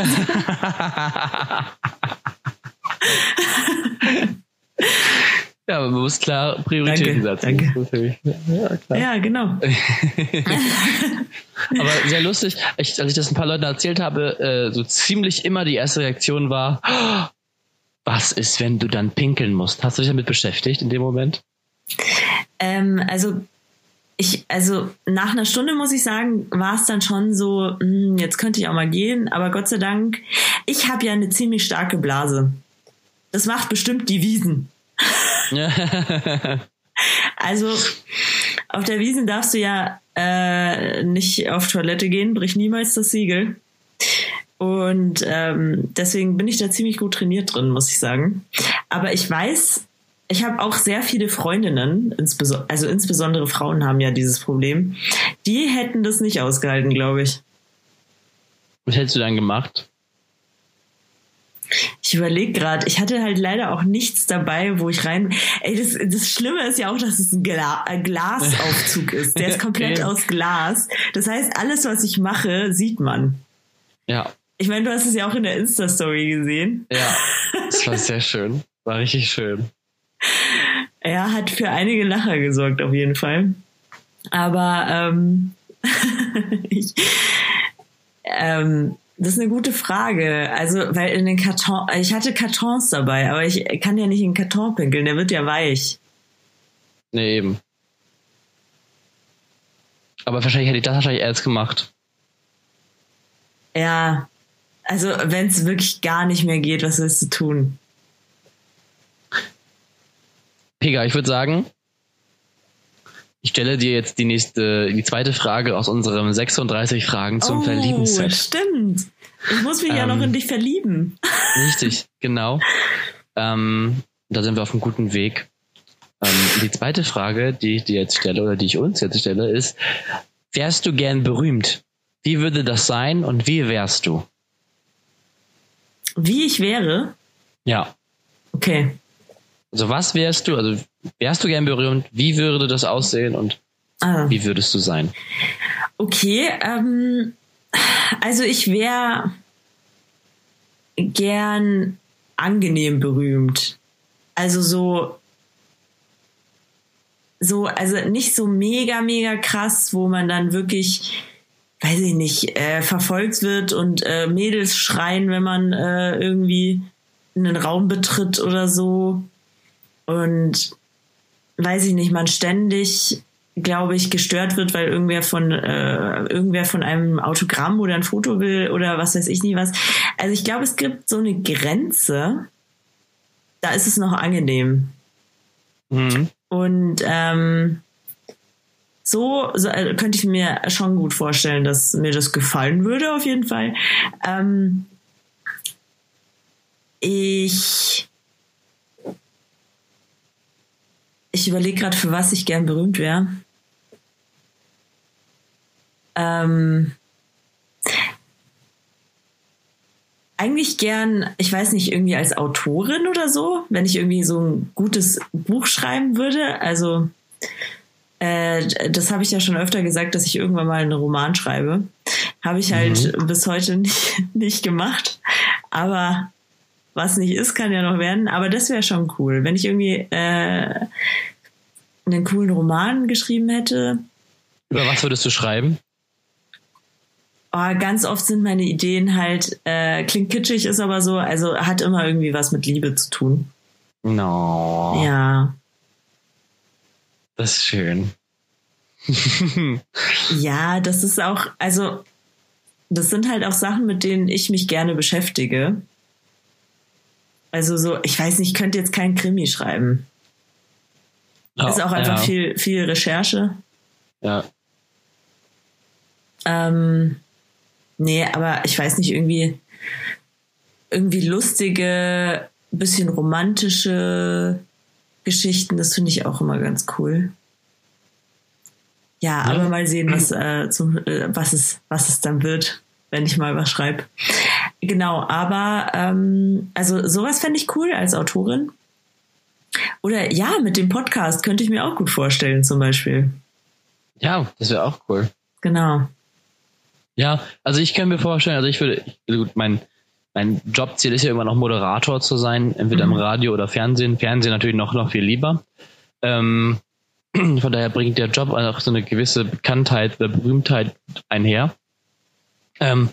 ja, aber man muss klar Prioritäten Danke, setzen. danke. Ja, klar. ja, genau. Aber sehr lustig, ich, als ich das ein paar Leuten erzählt habe, äh, so ziemlich immer die erste Reaktion war, "Oh, was ist, wenn du dann pinkeln musst? Hast du dich damit beschäftigt in dem Moment? Ähm, also ich, also nach einer Stunde muss ich sagen, war es dann schon so, hm, jetzt könnte ich auch mal gehen, aber Gott sei Dank, ich habe ja eine ziemlich starke Blase. Das macht bestimmt die Wiesen. Also auf der Wiesen darfst du ja äh, nicht auf Toilette gehen, brich niemals das Siegel. Und ähm, deswegen bin ich da ziemlich gut trainiert drin, muss ich sagen. Aber ich weiß, ich habe auch sehr viele Freundinnen, insbeso also insbesondere Frauen haben ja dieses Problem. Die hätten das nicht ausgehalten, glaube ich. Was hättest du dann gemacht? Ich überlege gerade, ich hatte halt leider auch nichts dabei, wo ich rein. Ey, das, das Schlimme ist ja auch, dass es ein, Gla Glasaufzug ist. Der ist komplett aus Glas. Das heißt, alles, was ich mache, sieht man. Ja, Ich meine, du hast es ja auch in der Insta-Story gesehen. ja, das war sehr schön. War richtig schön. Er hat für einige Lacher gesorgt, auf jeden Fall. Aber ähm, ich, ähm, das ist eine gute Frage. Also, weil in den Karton, ich hatte Kartons dabei, aber ich kann ja nicht in den Karton pinkeln, der wird ja weich. Nee, eben. Aber wahrscheinlich hätte ich das wahrscheinlich erst gemacht. Ja, also wenn es wirklich gar nicht mehr geht, was willst du tun? Pega, ich würde sagen, ich stelle dir jetzt die nächste, die zweite Frage aus unserem 36 Fragen zum Verlieben-Set. Oh, stimmt. Ich muss mich ja Ähm. noch in dich verlieben. Richtig, genau. Ähm, da sind wir auf einem guten Weg. Ähm, die zweite Frage, die ich dir jetzt stelle oder die ich uns jetzt stelle, ist: Wärst du gern berühmt? Wie würde das sein und wie wärst du? Wie ich wäre? Ja. Okay. Also was wärst du? Also wärst du gern berühmt? Wie würde das aussehen und Ah. wie würdest du sein? Okay, ähm, also ich wäre gern angenehm berühmt. Also so, so, also nicht so mega, mega krass, wo man dann wirklich, weiß ich nicht, äh, verfolgt wird und äh, Mädels schreien, wenn man äh, irgendwie einen Raum betritt oder so. Und weiß ich nicht, man ständig, glaube ich, gestört wird, weil irgendwer von äh, irgendwer von einem Autogramm oder ein Foto will oder was weiß ich nie was. Also ich glaube, es gibt so eine Grenze, da ist es noch angenehm. Mhm. Und ähm, so, so äh, könnte ich mir schon gut vorstellen, dass mir das gefallen würde, auf jeden Fall. Ähm, ich ich überlege gerade, für was ich gern berühmt wäre. Ähm, eigentlich gern, ich weiß nicht, irgendwie als Autorin oder so, wenn ich irgendwie so ein gutes Buch schreiben würde. Also äh, das habe ich ja schon öfter gesagt, dass ich irgendwann mal einen Roman schreibe. Habe ich halt bis heute nicht, nicht gemacht. Aber was nicht ist, kann ja noch werden. Aber das wäre schon cool, wenn ich irgendwie äh, einen coolen Roman geschrieben hätte. Über was würdest du schreiben? Oh, ganz oft sind meine Ideen halt, äh, klingt kitschig, ist aber so, also hat immer irgendwie was mit Liebe zu tun. No. Ja. Das ist schön. Ja, das ist auch, also, das sind halt auch Sachen, mit denen ich mich gerne beschäftige. Also so, ich weiß nicht, ich könnte jetzt kein Krimi schreiben. ist auch einfach ja. viel, viel Recherche. Ja. Ähm, nee, aber ich weiß nicht, irgendwie, irgendwie lustige, bisschen romantische Geschichten, das finde ich auch immer ganz cool. Ja, aber mal sehen, was, äh, zum, äh, was, es, was es dann wird, wenn ich mal was schreibe. Genau, aber ähm, also sowas fände ich cool als Autorin. Oder ja, mit dem Podcast könnte ich mir auch gut vorstellen, zum Beispiel. Ja, das wäre auch cool. Genau. Ja, also ich kann mir vorstellen, also ich würde, also gut, mein, mein Jobziel ist ja immer noch Moderator zu sein, entweder mhm. im Radio oder Fernsehen. Fernsehen natürlich noch, noch viel lieber. Ähm, von daher bringt der Job auch so eine gewisse Bekanntheit oder Berühmtheit einher. Ähm,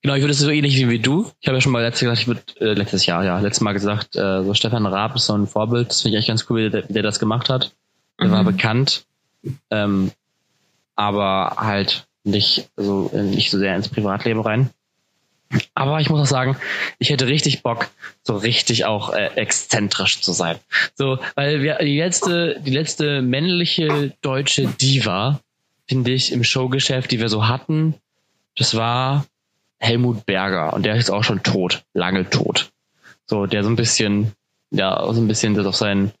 genau, ich würde es so ähnlich wie, wie du. Ich habe ja schon mal letztes, gesagt, ich würde, äh, letztes Jahr, ja, letztes Mal gesagt, äh, so Stefan Raab ist so ein Vorbild. Das finde ich echt ganz cool, wie der, wie der das gemacht hat. Der mhm. war bekannt, ähm, aber halt nicht so, nicht so sehr ins Privatleben rein. Aber ich muss auch sagen, ich hätte richtig Bock, so richtig auch äh, exzentrisch zu sein. So, weil wir die letzte, die letzte männliche deutsche Diva, finde ich, im Showgeschäft, die wir so hatten, das war Helmut Berger und der ist auch schon tot, lange tot. So, der so ein bisschen, ja, so ein bisschen das auf seinen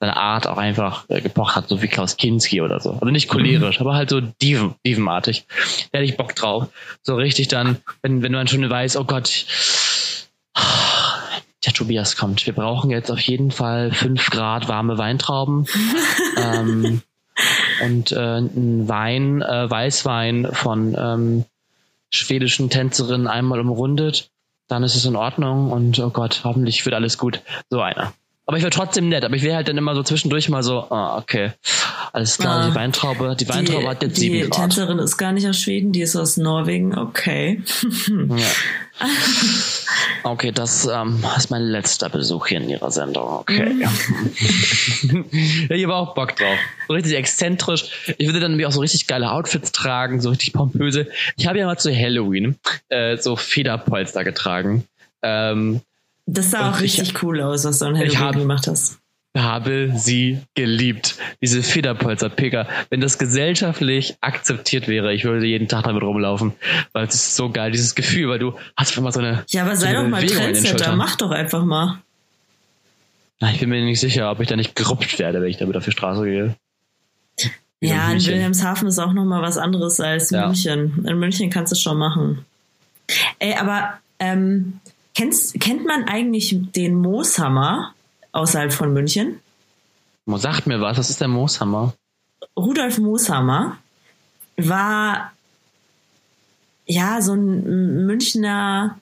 seine Art auch einfach äh, gepocht hat, so wie Klaus Kinski oder so. Also nicht cholerisch, mhm. aber halt so Dieven, Dievenartig. Da hätte ich Bock drauf. So richtig dann, wenn, wenn man schon weiß, oh Gott, der Tobias kommt. Wir brauchen jetzt auf jeden Fall fünf Grad warme Weintrauben. ähm, und äh, ein Wein, äh, Weißwein von ähm, schwedischen Tänzerinnen einmal umrundet, dann ist es in Ordnung und oh Gott, hoffentlich wird alles gut. So einer. Aber ich wäre trotzdem nett, aber ich wäre halt dann immer so zwischendurch mal so, ah, okay, alles klar, ah, die Weintraube, die Weintraube die, hat jetzt die sieben Grad. Die Tänzerin ist gar nicht aus Schweden, die ist aus Norwegen, okay. ja. Okay, das ähm, ist mein letzter Besuch hier in ihrer Sendung, okay. Mhm. ja, ich habe auch Bock drauf. So richtig exzentrisch. Ich würde dann auch so richtig geile Outfits tragen, so richtig pompöse. Ich habe ja mal zu Halloween äh, so Federpolster getragen. Ähm, das sah auch richtig ich, cool aus, was du an Halloween hab, gemacht hast. habe sie geliebt. Diese Federpolster-Picker. Wenn das gesellschaftlich akzeptiert wäre, ich würde jeden Tag damit rumlaufen. Weil es ist so geil, dieses Gefühl, weil du hast immer so eine. Ja, aber sei doch mal Trendsetter, mach doch einfach mal. Na, ich bin mir nicht sicher, ob ich da nicht gerupft werde, wenn ich damit auf die Straße gehe. ja, in Wilhelmshaven ist auch nochmal was anderes als ja. München. In München kannst du es schon machen. Ey, aber ähm, Kennst, kennt man eigentlich den Mooshammer außerhalb von München? Sagt mir was, was ist der Mooshammer? Rudolf Mooshammer war ja so ein Münchner,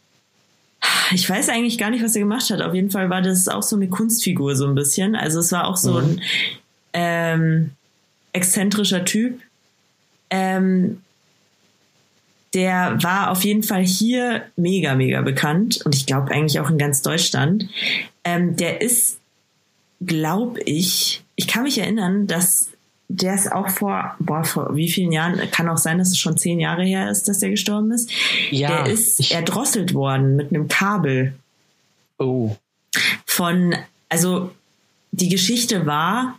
ich weiß eigentlich gar nicht, was er gemacht hat. Auf jeden Fall war das auch so eine Kunstfigur so ein bisschen. Also es war auch so mhm. ein ähm, exzentrischer Typ. Ähm, der war auf jeden Fall hier mega, mega bekannt und ich glaube eigentlich auch in ganz Deutschland. Ähm, der ist, glaube ich, ich kann mich erinnern, dass der ist auch vor, boah, vor wie vielen Jahren, kann auch sein, dass es schon zehn Jahre her ist, dass der gestorben ist. Ja, der ist erdrosselt worden mit einem Kabel. Oh. Von, also die Geschichte war,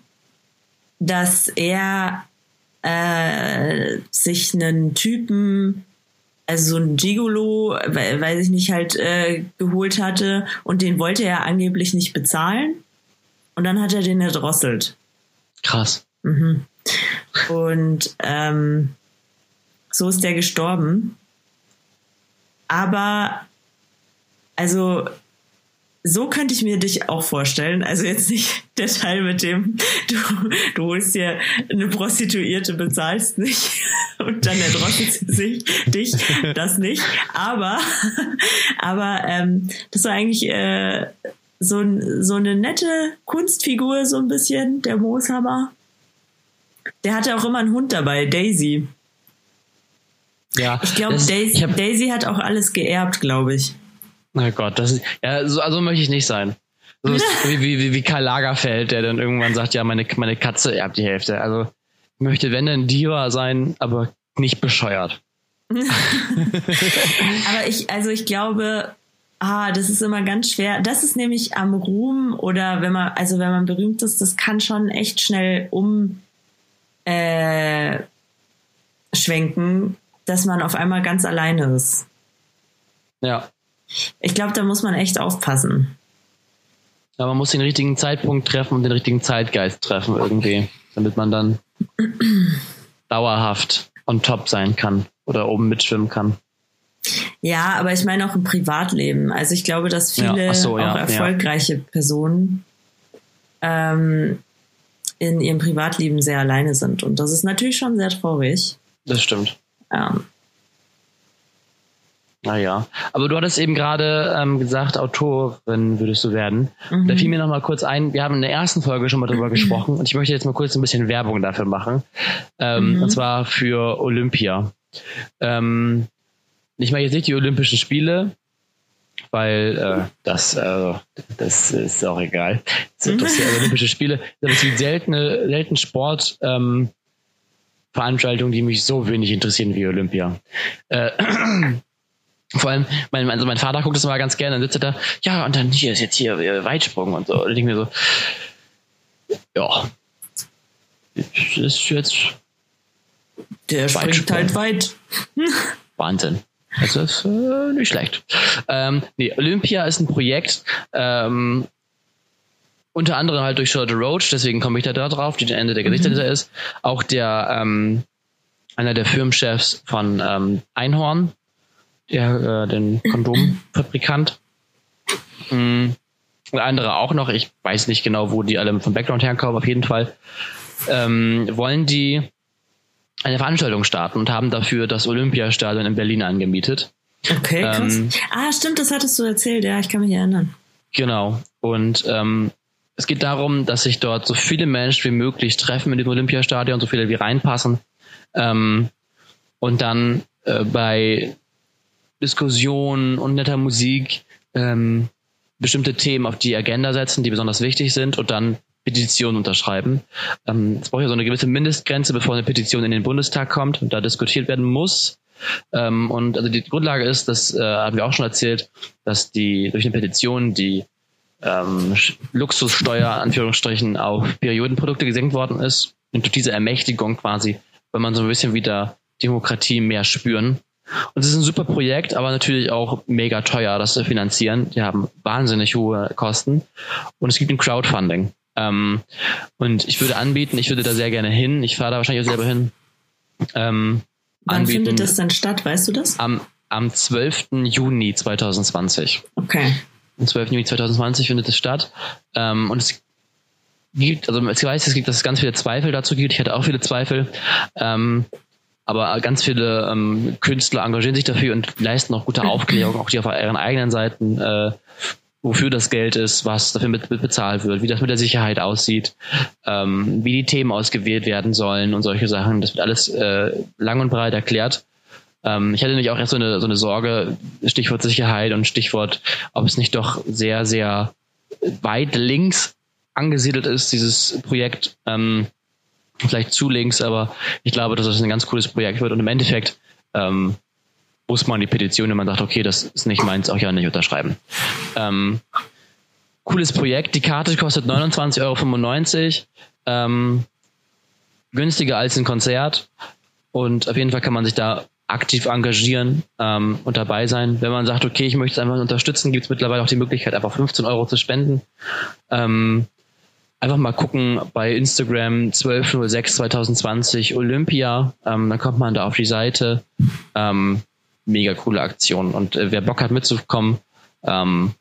dass er äh, sich einen Typen also so ein Gigolo, weiß ich nicht, halt äh, geholt hatte und den wollte er angeblich nicht bezahlen. Und dann hat er den erdrosselt. Krass. Mhm. Und ähm, so ist der gestorben. Aber also so könnte ich mir dich auch vorstellen. Also jetzt nicht der Teil mit dem, du, du holst dir eine Prostituierte, bezahlst nicht und dann erdrosselt sie sich, dich, das nicht. Aber, aber ähm, das war eigentlich äh, so, so eine nette Kunstfigur, so ein bisschen, der Mooshammer. Der hatte auch immer einen Hund dabei, Daisy. Ja, ich glaube, Daisy, Daisy hat auch alles geerbt, glaube ich. Na Gott, das ist, ja, so, also möchte ich nicht sein. So wie, wie, wie Karl Lagerfeld, der dann irgendwann sagt, ja, meine, meine Katze erbt die Hälfte. Also ich möchte, wenn dann Diva sein, aber nicht bescheuert. aber ich, also ich glaube, ah, das ist immer ganz schwer. Das ist nämlich am Ruhm oder wenn man, also wenn man berühmt ist, das kann schon echt schnell um äh, schwenken, dass man auf einmal ganz alleine ist. Ja. Ich glaube, da muss man echt aufpassen. Ja, man muss den richtigen Zeitpunkt treffen und den richtigen Zeitgeist treffen irgendwie, damit man dann dauerhaft on top sein kann oder oben mitschwimmen kann. Ja, aber ich meine auch im Privatleben. Also ich glaube, dass viele ja, so, ja, auch erfolgreiche ja. Personen ähm, in ihrem Privatleben sehr alleine sind. Und das ist natürlich schon sehr traurig. Das stimmt. Ähm, Naja, aber du hattest eben gerade ähm, gesagt, Autorin würdest du werden. Mhm. Da fiel mir noch mal kurz ein, wir haben in der ersten Folge schon mal drüber gesprochen und ich möchte jetzt mal kurz ein bisschen Werbung dafür machen. Ähm, Mhm. Und zwar für Olympia. Ähm, ich meine jetzt nicht die Olympischen Spiele, weil äh, das, äh, das ist auch egal. Das interessiert also Olympische Spiele. Das ist die seltene, selten Sport. Ähm, Veranstaltungen, die mich so wenig interessieren wie Olympia. Äh, vor allem, mein, also mein Vater guckt das mal ganz gerne, dann sitzt er da, ja, und dann hier ist jetzt hier äh, Weitsprung und so. Und ich denke mir so, ja, das ist jetzt der springt halt weit. Wahnsinn. Das ist äh, nicht schlecht. Ähm, nee, Olympia ist ein Projekt, ähm, unter anderem halt durch Charlotte Roach, deswegen komme ich da drauf, die Ende der Gesichter ist. Auch der ähm, einer der Firmenchefs von ähm, Einhorn, der äh, den Kondomfabrikant. Mm, und andere auch noch, ich weiß nicht genau, wo die alle vom Background herkommen, auf jeden Fall ähm, wollen die eine Veranstaltung starten und haben dafür das Olympiastadion in Berlin angemietet. Okay, krass. Ähm, ah, stimmt, das hattest du erzählt. Ja, ich kann mich erinnern. Genau. Und ähm, es geht darum, dass sich dort so viele Menschen wie möglich treffen in dem Olympiastadion, so viele wie reinpassen. Ähm, und dann äh, bei Diskussionen und netter Musik ähm, bestimmte Themen auf die Agenda setzen, die besonders wichtig sind und dann Petitionen unterschreiben. Ähm, es braucht ja so eine gewisse Mindestgrenze, bevor eine Petition in den Bundestag kommt und da diskutiert werden muss. Ähm, und also die Grundlage ist, das äh, haben wir auch schon erzählt, dass die durch eine Petition die ähm, Luxussteuer Anführungsstrichen auf Periodenprodukte gesenkt worden ist und durch diese Ermächtigung quasi, wenn man so ein bisschen wieder Demokratie mehr spüren. Und es ist ein super Projekt, aber natürlich auch mega teuer, das zu finanzieren. Die haben wahnsinnig hohe Kosten. Und es gibt ein Crowdfunding. Ähm, und ich würde anbieten, ich würde da sehr gerne hin. Ich fahre da wahrscheinlich auch selber hin. Ähm, Wann anbieten findet das denn statt? Weißt du das? am, am 12. Juni 2020. Okay. Am 12. Juni 2020 findet es statt. Ähm, und es gibt, also ich weiß, es gibt, dass es ganz viele Zweifel dazu gibt. Ich hatte auch viele Zweifel. Ähm, aber ganz viele ähm, Künstler engagieren sich dafür und leisten auch gute Aufklärung, auch die auf ihren eigenen Seiten, äh, wofür das Geld ist, was dafür mit, mit bezahlt wird, wie das mit der Sicherheit aussieht, ähm, wie die Themen ausgewählt werden sollen und solche Sachen. Das wird alles äh, lang und breit erklärt. Ähm, ich hatte nämlich auch erst so eine, so eine Sorge, Stichwort Sicherheit und Stichwort, ob es nicht doch sehr, sehr weit links angesiedelt ist, dieses Projekt. Ähm, vielleicht zu links, aber ich glaube, dass das ein ganz cooles Projekt wird und im Endeffekt ähm, muss man die Petition, wenn man sagt, okay, das ist nicht meins, auch ja nicht unterschreiben. Ähm, cooles Projekt. Die Karte kostet 29,95 Euro. Ähm, günstiger als ein Konzert. Und auf jeden Fall kann man sich da aktiv engagieren ähm, und dabei sein. Wenn man sagt, okay, ich möchte es einfach unterstützen, gibt es mittlerweile auch die Möglichkeit, einfach 15 Euro zu spenden. Ähm, einfach mal gucken bei Instagram 1206 Olympia. Ähm, dann kommt man da auf die Seite. Ähm, mega coole Aktion. Und äh, wer Bock hat mitzukommen, ähm,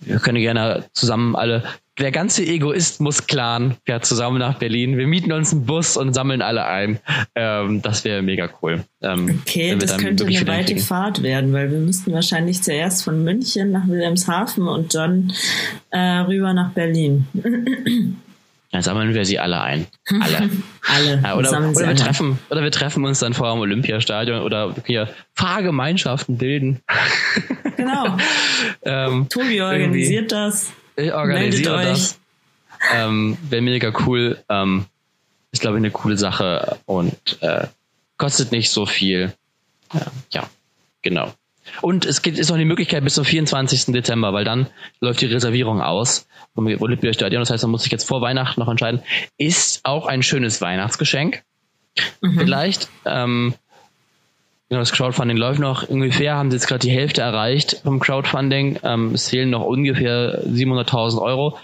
wir können gerne zusammen alle, der ganze Egoismus-Clan fährt zusammen nach Berlin. Wir mieten uns einen Bus und sammeln alle ein. Ähm, das wäre mega cool. Ähm, Okay, das könnte eine weite. Fahrt werden, weil wir müssten wahrscheinlich zuerst von München nach Wilhelmshaven und dann äh, rüber nach Berlin. Dann sammeln wir sie alle ein. Alle. Alle. Ja, oder, oder, wir alle. treffen, oder wir treffen uns dann vor dem Olympiastadion oder hier Fahrgemeinschaften bilden. Genau. ähm, Tobi organisiert das. ich organisiere Meldet das. Ähm, Wäre mega cool. Ähm, ist, glaube ich, eine coole Sache und äh, kostet nicht so viel. Ja, ja genau. Und es gibt, ist noch die Möglichkeit bis zum 24. Dezember, weil dann läuft die Reservierung aus vom Olympiastadion. Das heißt, man muss sich jetzt vor Weihnachten noch entscheiden. Ist auch ein schönes Weihnachtsgeschenk. Mhm. Vielleicht. Ähm, genau, das Crowdfunding läuft noch. Ungefähr haben sie jetzt gerade die Hälfte erreicht vom Crowdfunding. Ähm, es fehlen noch ungefähr 700.000 Euro.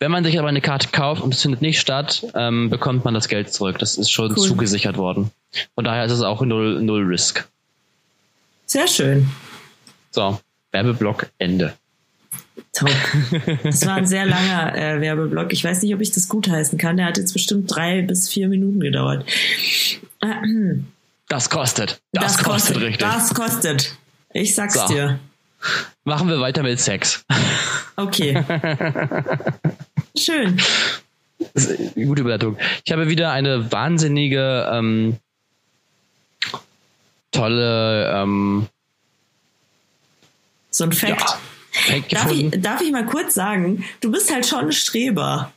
Wenn man sich aber eine Karte kauft und es findet nicht statt, ähm, bekommt man das Geld zurück. Das ist schon Cool. zugesichert worden. Von daher ist es auch null, null Risk. Sehr schön. So, Werbeblock Ende. Top. Das war ein sehr langer äh, Werbeblock. Ich weiß nicht, ob ich das gutheißen kann. Der hat jetzt bestimmt drei bis vier Minuten gedauert. Das kostet. Das, das kostet, kostet, richtig. Das kostet. Ich sag's so. dir. Machen wir weiter mit Sex. Okay. Schön. gute Überleitung. Ich habe wieder eine wahnsinnige, ähm, tolle, ähm, so ein Fact. Ja. Darf ich, darf ich mal kurz sagen, du bist halt schon ein Streber.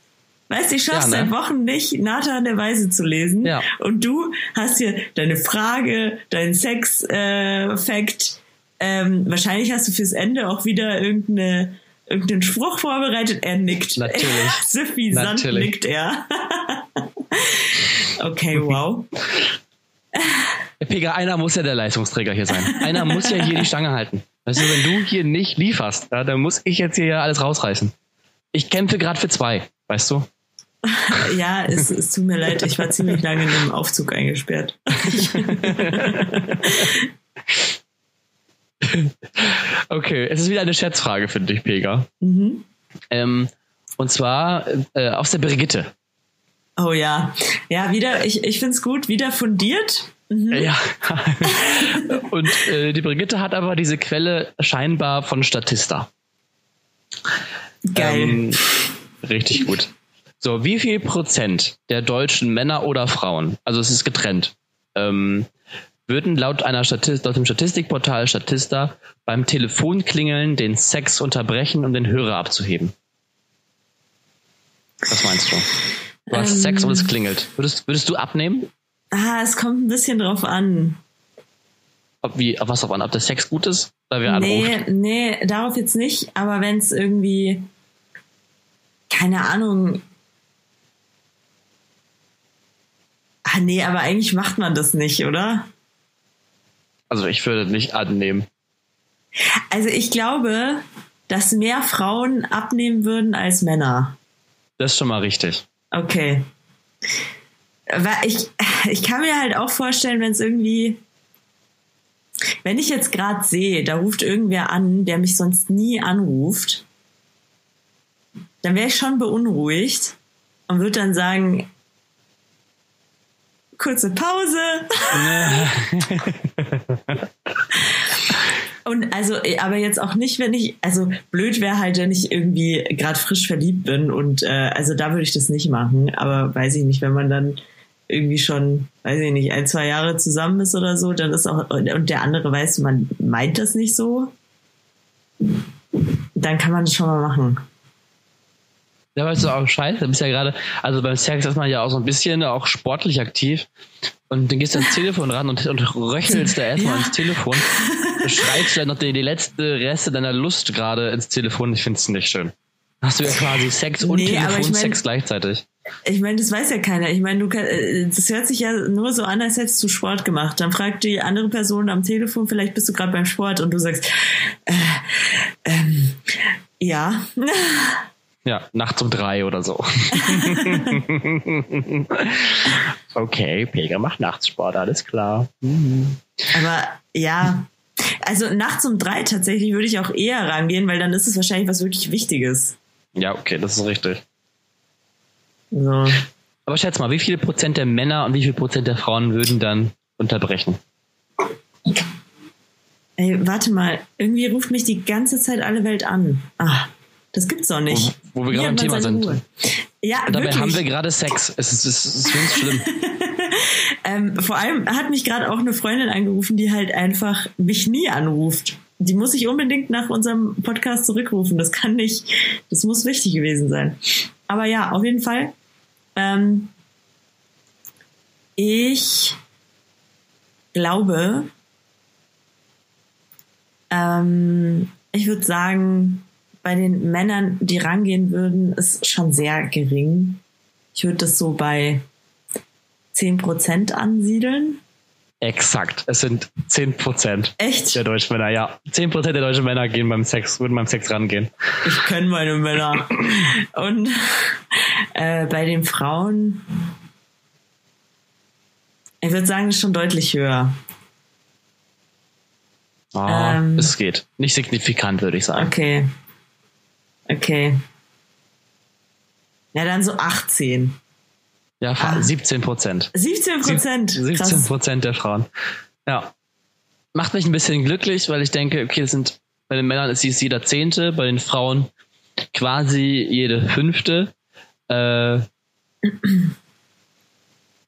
Weißt du, ich schaff's ja, ne? seit Wochen nicht, Nathan der Weise zu lesen. Ja. Und du hast hier deine Frage, dein Sex-Fact. Äh, ähm, wahrscheinlich hast du fürs Ende auch wieder irgendeine, irgendeinen Spruch vorbereitet. Er nickt. Natürlich. Sophie Sand nickt er. okay, wow. Pega, einer muss ja der Leistungsträger hier sein. Einer muss ja hier die Stange halten. Weißt du, wenn du hier nicht lieferst, ja, dann muss ich jetzt hier ja alles rausreißen. Ich kämpfe gerade für zwei, weißt du? ja, es, es tut mir leid, ich war ziemlich lange in einem Aufzug eingesperrt. okay, es ist wieder eine Schätzfrage für dich, Pega. Mhm. Ähm, und zwar äh, aus der Brigitte. Oh ja. Ja, wieder, ich, ich finde es gut, wieder fundiert. Mhm. Ja. Und äh, die Brigitte hat aber diese Quelle scheinbar von Statista. Geil. Ähm, richtig gut. So, wie viel Prozent der deutschen Männer oder Frauen, also es ist getrennt, ähm, würden laut einer Statist, laut dem Statistikportal Statista beim Telefonklingeln den Sex unterbrechen, um den Hörer abzuheben? Was meinst du? Du hast ähm, Sex und es klingelt. Würdest, würdest du abnehmen? Ah, es kommt ein bisschen drauf an. Ob wie, was auf an, ob der Sex gut ist? Oder wer nee, anruft? nee, darauf jetzt nicht, aber wenn es irgendwie, keine Ahnung. Ah, nee, aber eigentlich macht man das nicht, oder? Also ich würde nicht annehmen. Also ich glaube, dass mehr Frauen abnehmen würden als Männer. Das ist schon mal richtig. Okay. Ich, ich kann mir halt auch vorstellen, wenn es irgendwie, wenn ich jetzt gerade sehe, da ruft irgendwer an, der mich sonst nie anruft, dann wäre ich schon beunruhigt und würde dann sagen, kurze Pause. Und also, aber jetzt auch nicht, wenn ich, also blöd wäre halt, wenn ich irgendwie gerade frisch verliebt bin und äh, also da würde ich das nicht machen. Aber weiß ich nicht, wenn man dann irgendwie schon, weiß ich nicht, ein, zwei Jahre zusammen ist oder so, dann ist auch, und der andere weiß, man meint das nicht so, dann kann man das schon mal machen. Ja, weißt du auch scheiße, du bist ja gerade, also beim Sex ist man ja auch so ein bisschen auch sportlich aktiv und dann gehst du ans Telefon ran und, und röchelst da erstmal ja. ins Telefon, schreibst dann noch die, die letzte Reste deiner Lust gerade ins Telefon, ich finde es nicht schön. Hast du ja quasi Sex und nee, Telefonsex ich mein, gleichzeitig. Ich meine, das weiß ja keiner. Ich meine, du kann, äh, das hört sich ja nur so an, als hättest du Sport gemacht. Dann fragt die andere Person am Telefon, vielleicht bist du gerade beim Sport und du sagst, äh, ähm, ja. Ja, nachts um drei oder so. okay, Pega macht nachts Sport, alles klar. Mhm. Aber ja, also nachts um drei tatsächlich würde ich auch eher rangehen, weil dann ist es wahrscheinlich was wirklich Wichtiges. Ja, okay, das ist richtig. So. Aber schätz mal, wie viele Prozent der Männer und wie viel Prozent der Frauen würden dann unterbrechen? Ey, warte mal, irgendwie ruft mich die ganze Zeit alle Welt an. Ah, das gibt's doch nicht. Wo, wo wir gerade beim Thema sind. Ruhe. Ja, und dabei wirklich. haben wir gerade Sex. Es ist, es ist ganz schlimm. ähm, vor allem hat mich gerade auch eine Freundin angerufen, die halt einfach mich nie anruft die muss ich unbedingt nach unserem Podcast zurückrufen. Das kann nicht, das muss wichtig gewesen sein. Aber ja, auf jeden Fall. Ähm, ich glaube, ähm, ich würde sagen, bei den Männern, die rangehen würden, ist schon sehr gering. Ich würde das so bei 10% ansiedeln. Exakt. Es sind 10% Echt? der deutschen Männer, ja. 10% der deutschen Männer gehen beim Sex, würden beim Sex rangehen. Ich kenne meine Männer. Und äh, bei den Frauen, ich würde sagen, ist schon deutlich höher. Ah, ähm, es geht. Nicht signifikant, würde ich sagen. Okay. Okay. Ja, dann so 18. Ja, Ah. 17 Prozent. 17 Prozent. 17 Prozent der Frauen. Ja. Macht mich ein bisschen glücklich, weil ich denke, okay, das sind bei den Männern ist es jeder Zehnte, bei den Frauen quasi jede Fünfte. Äh,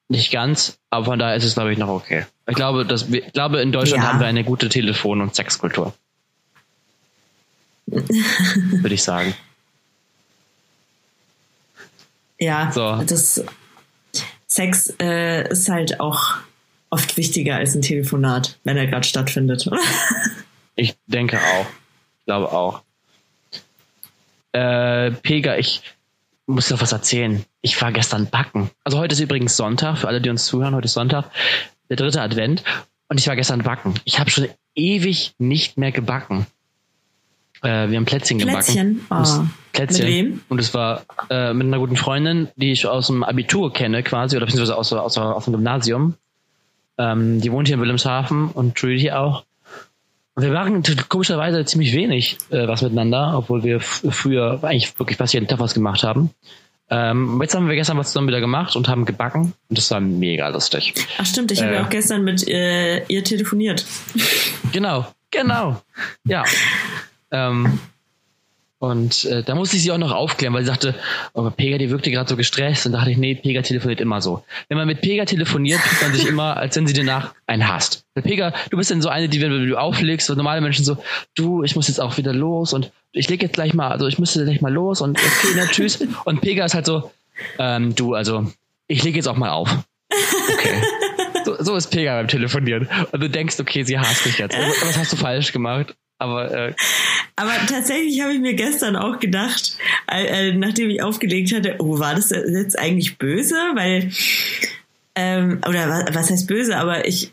nicht ganz, aber von daher ist es, glaube ich, noch okay. Ich glaube, dass wir, ich glaube, in Deutschland Ja. haben wir eine gute Telefon- und Sexkultur. Würde ich sagen. Ja, So. das Sex äh, ist halt auch oft wichtiger als ein Telefonat, wenn er gerade stattfindet. Ich denke auch. Ich glaube auch. Äh, Pega, ich muss dir noch was erzählen. Ich war gestern backen. Also heute ist übrigens Sonntag, für alle, die uns zuhören, heute ist Sonntag, der dritte Advent. Und ich war gestern backen. Ich habe schon ewig nicht mehr gebacken. Äh, wir haben Plätzchen gebacken. Plätzchen? Es- Oh. Plätzchen. Mit wem? Und es war äh, mit einer guten Freundin, die ich aus dem Abitur kenne quasi, oder beziehungsweise aus, aus, aus dem Gymnasium. Ähm, die wohnt hier in Wilhelmshaven und hier auch. Und wir machen t- komischerweise ziemlich wenig äh, was miteinander, obwohl wir früher eigentlich wirklich fast jeden Tag was gemacht haben. Ähm, jetzt haben wir gestern was zusammen wieder gemacht und haben gebacken und das war mega lustig. Ach stimmt, ich habe Äh. ja auch gestern mit äh, ihr telefoniert. Genau, genau. Ja. Ähm, und äh, da musste ich sie auch noch aufklären, weil sie sagte, oh, Pega, die wirkte gerade so gestresst. Und da dachte ich, nee, Pega telefoniert immer so. Wenn man mit Pega telefoniert, fühlt man sich immer, als wenn sie danach einen hasst. Weil Pega, du bist dann so eine, die, wenn du auflegst, so normale Menschen so, du, ich muss jetzt auch wieder los und ich leg jetzt gleich mal, also ich müsste gleich mal los und okay, na, tschüss. Und Pega ist halt so, ähm, du, also ich leg jetzt auch mal auf. Okay. So, so ist Pega beim Telefonieren. Und du denkst, okay, sie hasst dich jetzt. Was hast du falsch gemacht? Aber äh, Aber tatsächlich habe ich mir gestern auch gedacht, äh, äh, nachdem ich aufgelegt hatte, oh, war das jetzt eigentlich böse? Weil, ähm, oder was, was heißt böse? Aber ich,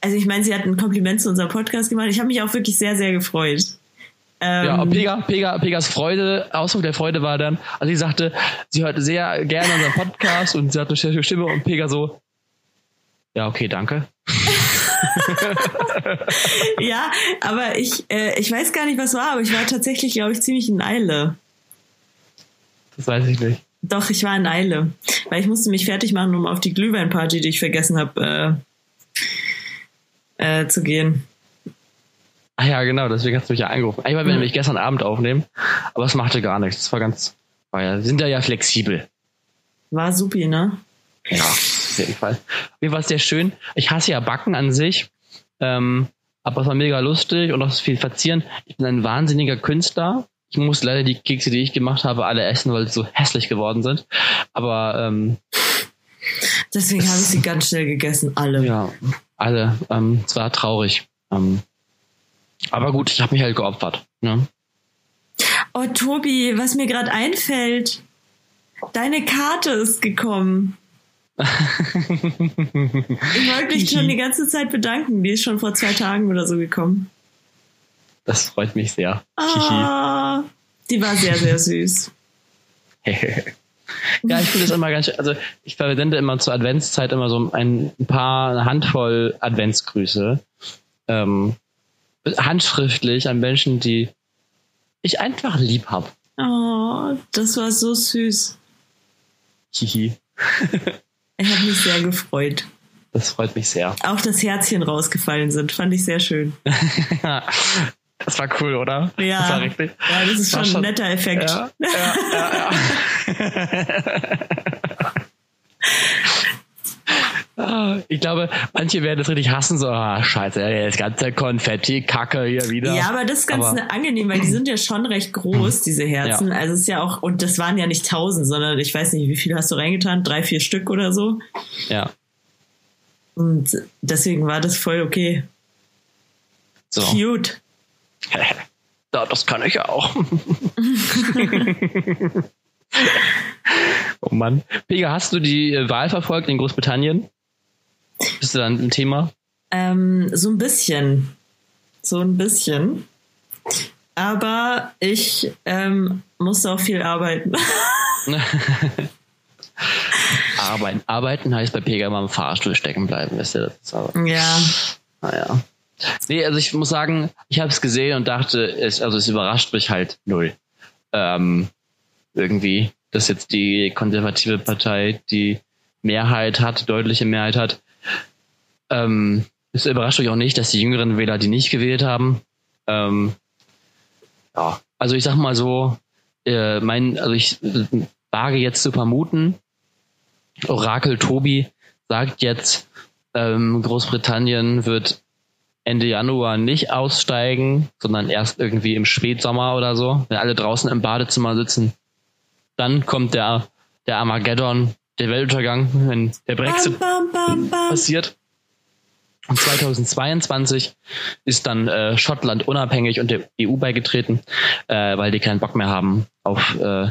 also ich meine, sie hat ein Kompliment zu unserem Podcast gemacht. Ich habe mich auch wirklich sehr, sehr gefreut. Ähm, ja, und Pega, Pega, Pegas Freude, Ausdruck der Freude war dann, also sie sagte, sie hört sehr gerne unseren Podcast und sie hat eine schöne Stimme und Pega so, ja, okay, danke. ja, aber ich, äh, ich weiß gar nicht, was war, aber ich war tatsächlich, glaube ich, ziemlich in Eile. Das weiß ich nicht. Doch, ich war in Eile. Weil ich musste mich fertig machen, um auf die Glühweinparty, die ich vergessen habe, äh, äh, zu gehen. Ah ja, genau, deswegen hast du mich ja angerufen. Eigentlich wollten wir nämlich gestern Abend aufnehmen, aber es machte gar nichts. Das war ganz, war ja, wir sind ja ja flexibel. War supi, ne? Ja, auf jeden Fall. Auf jeden Fall sehr schön. Ich hasse ja Backen an sich. Ähm, aber es war mega lustig und auch viel verzieren. Ich bin ein wahnsinniger Künstler. Ich muss leider die Kekse, die ich gemacht habe, alle essen, weil sie so hässlich geworden sind. Aber ähm, Deswegen habe ich sie ganz schnell gegessen, alle. ja, alle. Ähm, es war traurig. Ähm, aber gut, ich habe mich halt geopfert. Ne? Oh, Tobi, was mir gerade einfällt. Deine Karte ist gekommen. Ich wollte mich schon die ganze Zeit bedanken. Die ist schon vor zwei Tagen oder so gekommen. Das freut mich sehr. Ah, die war sehr, sehr süß. ja, ich finde es immer ganz, schön- also ich verwende immer zur Adventszeit immer so ein, ein paar, eine Handvoll Adventsgrüße. Ähm, handschriftlich an Menschen, die ich einfach lieb habe. Oh, das war so süß. Hihi. Ich habe mich sehr gefreut. Das freut mich sehr. Auch das Herzchen rausgefallen sind, fand ich sehr schön. das war cool, oder? Ja, Das war richtig. ja das ist War schon ein schon- netter Effekt. Ja, ja, ja, ja. Ich glaube, manche werden das richtig hassen, so, ah, scheiße, das ganze Konfetti, Kacke hier wieder. Ja, aber das ist ganz Aber- angenehm, weil die sind ja schon recht groß, diese Herzen. Also es ist ja auch, und das waren ja nicht tausend, sondern ich weiß nicht, wie viel hast du reingetan? Drei, vier Stück oder so. Ja, Und deswegen war das voll okay. so. Cute. Ja, das kann ich auch. oh Mann. Pega, hast du die Wahl verfolgt in Großbritannien? Bist du dann ein Thema? Ähm, so ein bisschen. So ein bisschen. Aber ich ähm, musste auch viel arbeiten. Arbeiten. Arbeiten heißt bei Pega immer im Fahrstuhl stecken bleiben, wisst ihr das? Aber, ja. naja. Nee, also ich muss sagen, ich habe es gesehen und dachte, es, also es überrascht mich halt null. ähm, irgendwie, dass jetzt die konservative Partei die Mehrheit hat, deutliche Mehrheit hat. Ähm, es überrascht euch auch nicht, dass die jüngeren Wähler die nicht gewählt haben. Ähm, ja, also ich sag mal so, äh, mein, also ich wage jetzt zu vermuten, Orakel Tobi sagt jetzt, ähm, Großbritannien wird Ende Januar nicht aussteigen, sondern erst irgendwie im Spätsommer oder so, wenn alle draußen im Badezimmer sitzen. Dann kommt der, der Armageddon, der Weltuntergang, wenn der Brexit bam, bam, bam, passiert. Und 2022 ist dann äh, Schottland unabhängig und der EU beigetreten, äh, weil die keinen Bock mehr haben auf äh,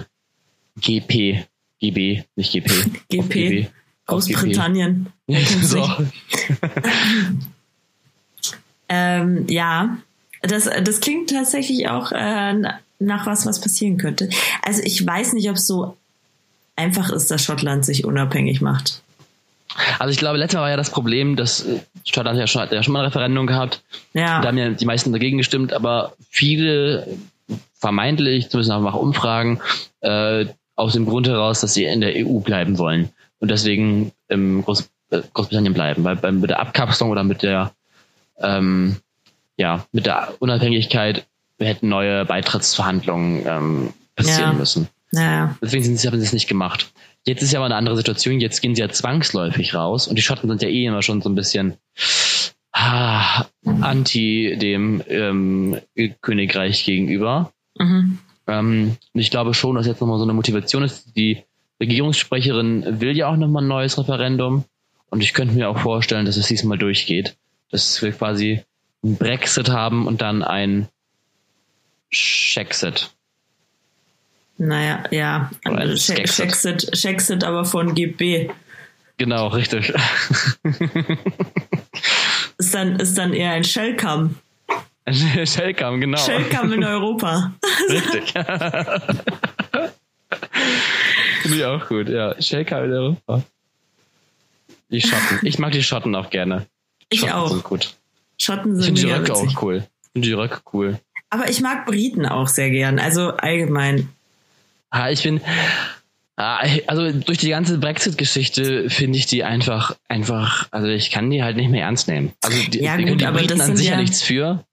GP, GB, nicht GP. GP. GB, Großbritannien. so. ähm, ja, das, das klingt tatsächlich auch äh, nach was, was passieren könnte. Also ich weiß nicht, ob es so einfach ist, dass Schottland sich unabhängig macht. Also ich glaube, letztes Mal war ja das Problem, dass äh, Schottland ja schon, hat ja schon mal ein Referendum gehabt. Ja. Da haben ja die meisten dagegen gestimmt, aber viele vermeintlich, zumindest nach Umfragen, äh, aus dem Grund heraus, dass sie in der EU bleiben wollen und deswegen im Groß, äh, Großbritannien bleiben, weil bei, mit der Abkapselung oder mit der ähm, ja mit der Unabhängigkeit hätten neue Beitrittsverhandlungen ähm, passieren ja. müssen. Ja. Deswegen sind sie, haben sie es nicht gemacht. Jetzt ist ja aber eine andere Situation. Jetzt gehen sie ja zwangsläufig raus und die Schotten sind ja eh immer schon so ein bisschen ah, anti dem ähm, Königreich gegenüber. Mhm. Ähm, und ich glaube schon, dass jetzt nochmal so eine Motivation ist. Die Regierungssprecherin will ja auch nochmal ein neues Referendum. Und ich könnte mir auch vorstellen, dass es diesmal durchgeht. Dass wir quasi ein Brexit haben und dann ein Shexit. Naja, ja. Shexit, Shexit aber von GB. Genau, richtig. ist, dann, ist dann eher ein Shellcam. Shellcam, genau. Shellcam in Europa. Richtig. Finde ich auch gut, ja. Shellcam in Europa. Die Schotten. Ich mag die Schotten auch gerne. Ich Schotten auch. Sind gut. Schotten sind ich finde die Röcke auch cool. Ich finde die Röcke cool. Aber ich mag Briten auch sehr gern. Also allgemein. Ah, ich bin, ah, also durch die ganze Brexit-Geschichte finde ich die einfach, einfach, also ich kann die halt nicht mehr ernst nehmen. Also die, ja, gut, die Briten an sich ja nichts für,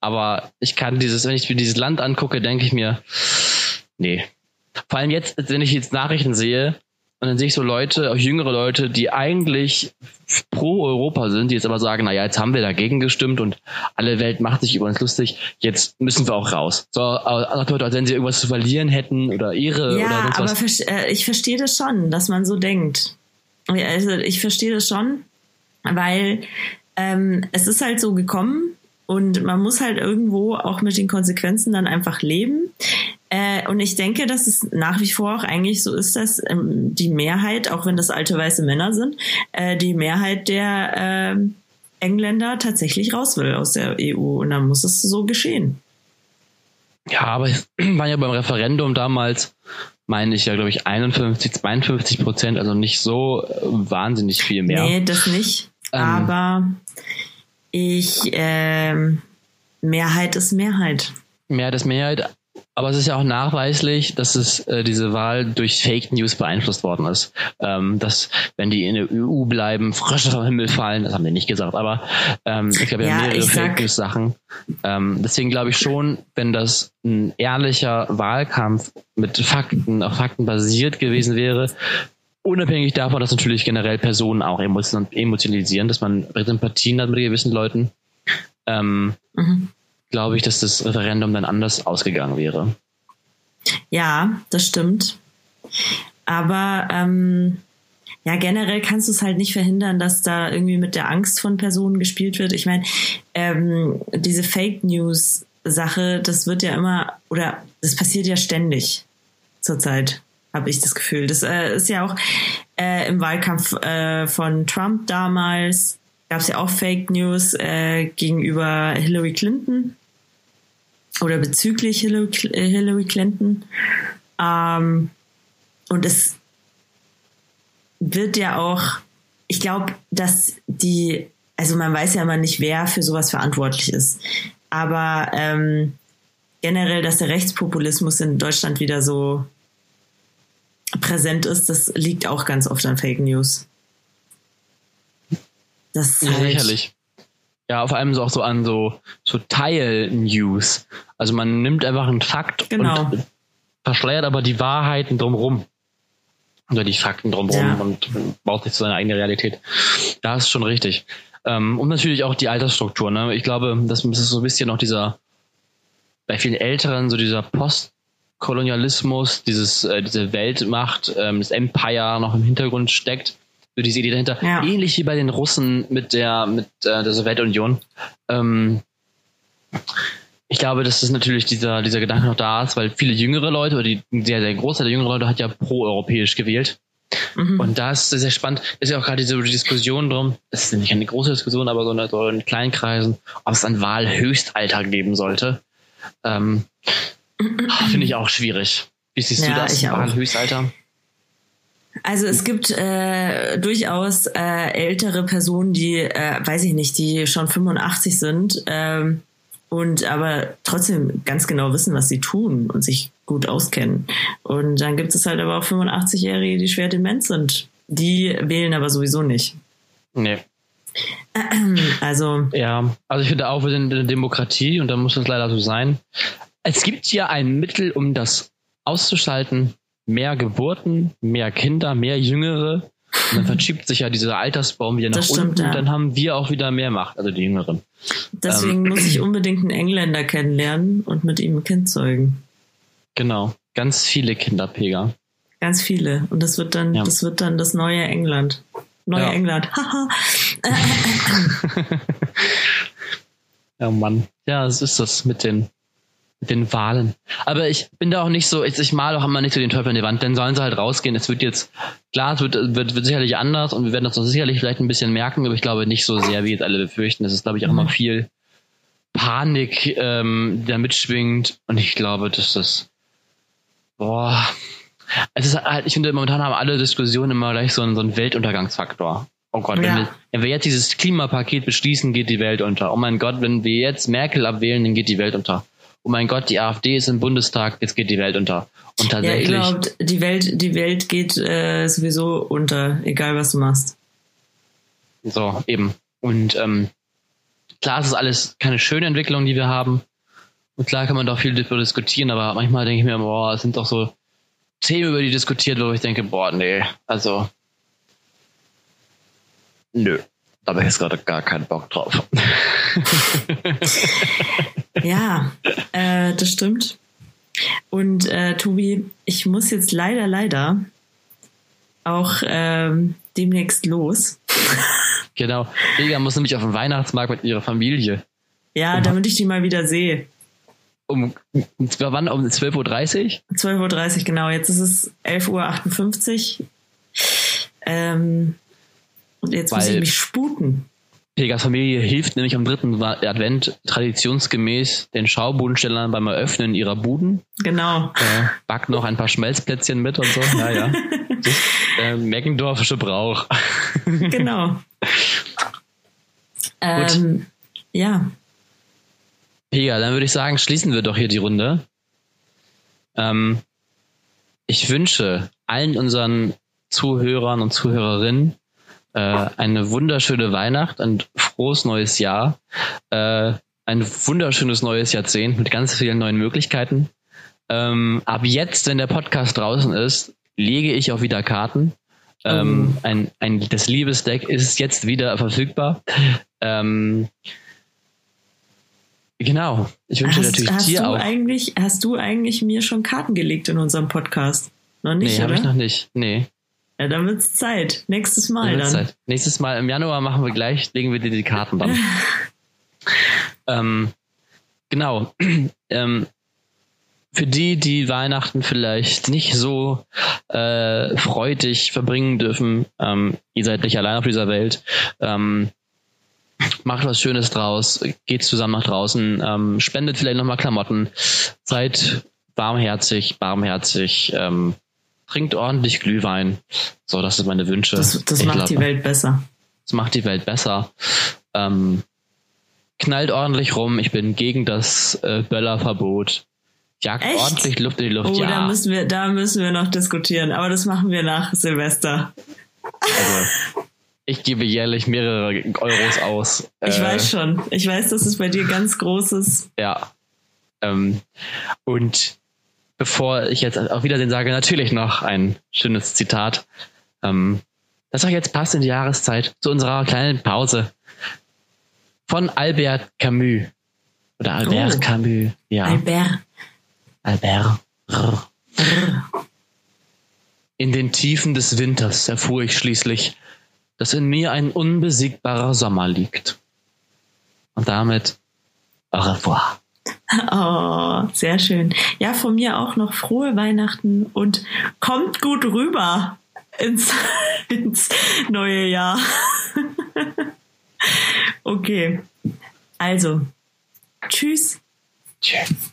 aber ich kann dieses, wenn ich mir dieses Land angucke, denke ich mir, nee. Vor allem jetzt, wenn ich jetzt Nachrichten sehe, und dann sehe ich so Leute, auch jüngere Leute, die eigentlich pro Europa sind, die jetzt aber sagen, naja, jetzt haben wir dagegen gestimmt und alle Welt macht sich über uns lustig, jetzt müssen wir auch raus. So, als wenn sie irgendwas zu verlieren hätten oder ihre ja, oder sonst aber was. Äh, ich verstehe das schon, dass man so denkt. Also ich verstehe das schon, weil ähm, es ist halt so gekommen und man muss halt irgendwo auch mit den Konsequenzen dann einfach leben. Äh, und ich denke, dass es nach wie vor auch eigentlich so ist, dass ähm, die Mehrheit, auch wenn das alte weiße Männer sind, äh, die Mehrheit der äh, Engländer tatsächlich raus will aus der EU. Und dann muss es so geschehen. Ja, aber es war ja beim Referendum damals, meine ich ja, glaube ich, 51, 52 Prozent, also nicht so äh, wahnsinnig viel mehr. Nee, das nicht. Ähm, aber ich, ähm, Mehrheit ist Mehrheit. Mehrheit ist Mehrheit, aber es ist ja auch nachweislich, dass es äh, diese Wahl durch Fake News beeinflusst worden ist. Ähm, dass, wenn die in der EU bleiben, Frösche vom Himmel fallen, das haben wir nicht gesagt, aber ähm, ich glaube, wir ja, haben mehrere Fake News Sachen. Ähm, deswegen glaube ich schon, wenn das ein ehrlicher Wahlkampf mit Fakten, auf Fakten basiert gewesen wäre, unabhängig davon, dass natürlich generell Personen auch emotionalisieren, dass man Sympathien hat mit gewissen Leuten. Ähm, mhm glaube ich, dass das Referendum dann anders ausgegangen wäre. Ja, das stimmt. Aber ähm, ja, generell kannst du es halt nicht verhindern, dass da irgendwie mit der Angst von Personen gespielt wird. Ich meine, ähm, diese Fake News Sache, das wird ja immer oder das passiert ja ständig zurzeit, habe ich das Gefühl. Das äh, ist ja auch äh, im Wahlkampf äh, von Trump damals gab es ja auch Fake News äh, gegenüber Hillary Clinton oder bezüglich Hillary Clinton. Ähm, und es wird ja auch, ich glaube, dass die, also man weiß ja immer nicht, wer für sowas verantwortlich ist. Aber ähm, generell, dass der Rechtspopulismus in Deutschland wieder so präsent ist, das liegt auch ganz oft an Fake News. Das ist halt sicherlich. Ja, vor allem so auch so an so, so Teil-News. Also man nimmt einfach einen Fakt genau. und verschleiert aber die Wahrheiten drumherum. Oder die Fakten drumherum ja. und baut sich zu seiner eigenen Realität. Da ist schon richtig. Ähm, und natürlich auch die Altersstruktur. Ne? Ich glaube, das ist so ein bisschen noch dieser, bei vielen Älteren, so dieser Postkolonialismus, dieses, äh, diese Weltmacht, ähm, das Empire noch im Hintergrund steckt. So diese Idee dahinter. Ja. Ähnlich wie bei den Russen mit der, mit äh, der Sowjetunion. Ähm, ich glaube, dass das natürlich dieser, dieser Gedanke noch da ist, weil viele jüngere Leute, oder die sehr, sehr Großteil der jüngeren Leute hat ja pro-europäisch gewählt. Mhm. Und da ist sehr spannend, ist ja auch gerade diese Diskussion drum, es ist nicht eine große Diskussion, aber so, eine, so in kleinen Kreisen, ob es ein Wahlhöchstalter geben sollte. Ähm, Finde ich auch schwierig. Wie siehst ja, du das, Wahlhöchstalter? Also es gibt äh, durchaus äh, ältere Personen, die, äh, weiß ich nicht, die schon 85 sind ähm, und aber trotzdem ganz genau wissen, was sie tun und sich gut auskennen. Und dann gibt es halt aber auch 85-Jährige, die schwer dement sind. Die wählen aber sowieso nicht. Nee. Also. Ja, also ich finde auch, wir sind in der Demokratie und da muss es leider so sein. Es gibt ja ein Mittel, um das auszuschalten. Mehr Geburten, mehr Kinder, mehr Jüngere. Und dann verschiebt sich ja dieser Altersbaum wieder nach stimmt, unten ja. und dann haben wir auch wieder mehr Macht, also die Jüngeren. Deswegen ähm, muss ich unbedingt einen Engländer kennenlernen und mit ihm ein Kind zeugen. Genau, ganz viele Kinderpeger. Ganz viele. Und das wird dann, ja. das wird dann das neue England. Neue ja. England. Haha. ja, Mann. Ja, das ist das mit den den Wahlen. Aber ich bin da auch nicht so, ich, ich male auch immer nicht so den Teufel an die Wand, dann sollen sie halt rausgehen. Es wird jetzt, klar, es wird, wird, wird sicherlich anders und wir werden das noch sicherlich vielleicht ein bisschen merken, aber ich glaube nicht so sehr, wie jetzt alle befürchten. Es ist, glaube ich, auch mhm. immer viel Panik, ähm, die da mitschwingt und ich glaube, dass das, boah, es ist halt, ich finde, momentan haben alle Diskussionen immer gleich so einen, so einen Weltuntergangsfaktor. Oh Gott, ja. wenn, wir, wenn wir jetzt dieses Klimapaket beschließen, geht die Welt unter. Oh mein Gott, wenn wir jetzt Merkel abwählen, dann geht die Welt unter oh mein Gott, die AfD ist im Bundestag, jetzt geht die Welt unter. Und tatsächlich. Ja, glaubt, die Welt, die Welt geht äh, sowieso unter, egal was du machst. So, eben. Und ähm, klar, es ist alles keine schöne Entwicklung, die wir haben. Und klar kann man doch viel darüber diskutieren, aber manchmal denke ich mir, boah, es sind doch so Themen, über die diskutiert, wo ich denke, boah, nee, also nö, da habe ich jetzt gerade gar keinen Bock drauf. Ja, äh, das stimmt. Und äh, Tobi, ich muss jetzt leider, leider auch ähm, demnächst los. Genau. Vega muss nämlich auf den Weihnachtsmarkt mit ihrer Familie. Ja, um, damit ich die mal wieder sehe. Um, um wann? Um 12.30 Uhr? 12.30 Uhr, genau. Jetzt ist es 11.58 Uhr. Ähm, und jetzt Weil, muss ich mich sputen. Pegas Familie hilft nämlich am dritten Advent traditionsgemäß den Schaubudenstellern beim Eröffnen ihrer Buden. Genau. Äh, backt noch ein paar Schmelzplätzchen mit und so. Ja, ja. Das äh, Meckendorfische Brauch. genau. ähm, ja. Pega, dann würde ich sagen, schließen wir doch hier die Runde. Ähm, ich wünsche allen unseren Zuhörern und Zuhörerinnen äh, eine wunderschöne Weihnacht, ein frohes neues Jahr, äh, ein wunderschönes neues Jahrzehnt mit ganz vielen neuen Möglichkeiten. Ähm, ab jetzt, wenn der Podcast draußen ist, lege ich auch wieder Karten. Ähm, oh. ein, ein, das Liebesdeck ist jetzt wieder verfügbar. Ähm, genau. Ich wünsche hast, natürlich hast dir du auch. Eigentlich, hast du eigentlich mir schon Karten gelegt in unserem Podcast? Noch nicht? Nee, habe ich noch nicht. Nee. Ja, dann wird's Zeit. Nächstes Mal dann. Zeit. Nächstes Mal im Januar machen wir gleich, legen wir dir die Karten dann. ähm, genau. ähm, für die, die Weihnachten vielleicht nicht so äh, freudig verbringen dürfen, ähm, ihr seid nicht allein auf dieser Welt. Ähm, macht was Schönes draus, geht zusammen nach draußen, ähm, spendet vielleicht nochmal Klamotten, seid warmherzig, barmherzig, ähm, trinkt ordentlich Glühwein. So, das sind meine Wünsche. Das, das macht glaub, die Welt besser. Das macht die Welt besser. Ähm, knallt ordentlich rum. Ich bin gegen das äh, Böllerverbot. jagt Echt? ordentlich Luft in die Luft. Oh, ja, da müssen wir, da müssen wir noch diskutieren. Aber das machen wir nach Silvester. also, ich gebe jährlich mehrere Euros aus. Ich Äh, weiß schon. Ich weiß, dass es bei dir ganz großes. Ja. Ähm, und bevor ich jetzt auf Wiedersehen sage, natürlich noch ein schönes Zitat, ähm, das auch jetzt passt in die Jahreszeit zu unserer kleinen Pause. Von Albert Camus. Oder Albert Oh. Camus. Ja, Albert. Albert. In den Tiefen des Winters erfuhr ich schließlich, dass in mir ein unbesiegbarer Sommer liegt. Und damit au revoir. Oh, sehr schön. Ja, von mir auch noch frohe Weihnachten und kommt gut rüber ins, ins neue Jahr. okay. Also, tschüss. Tschüss.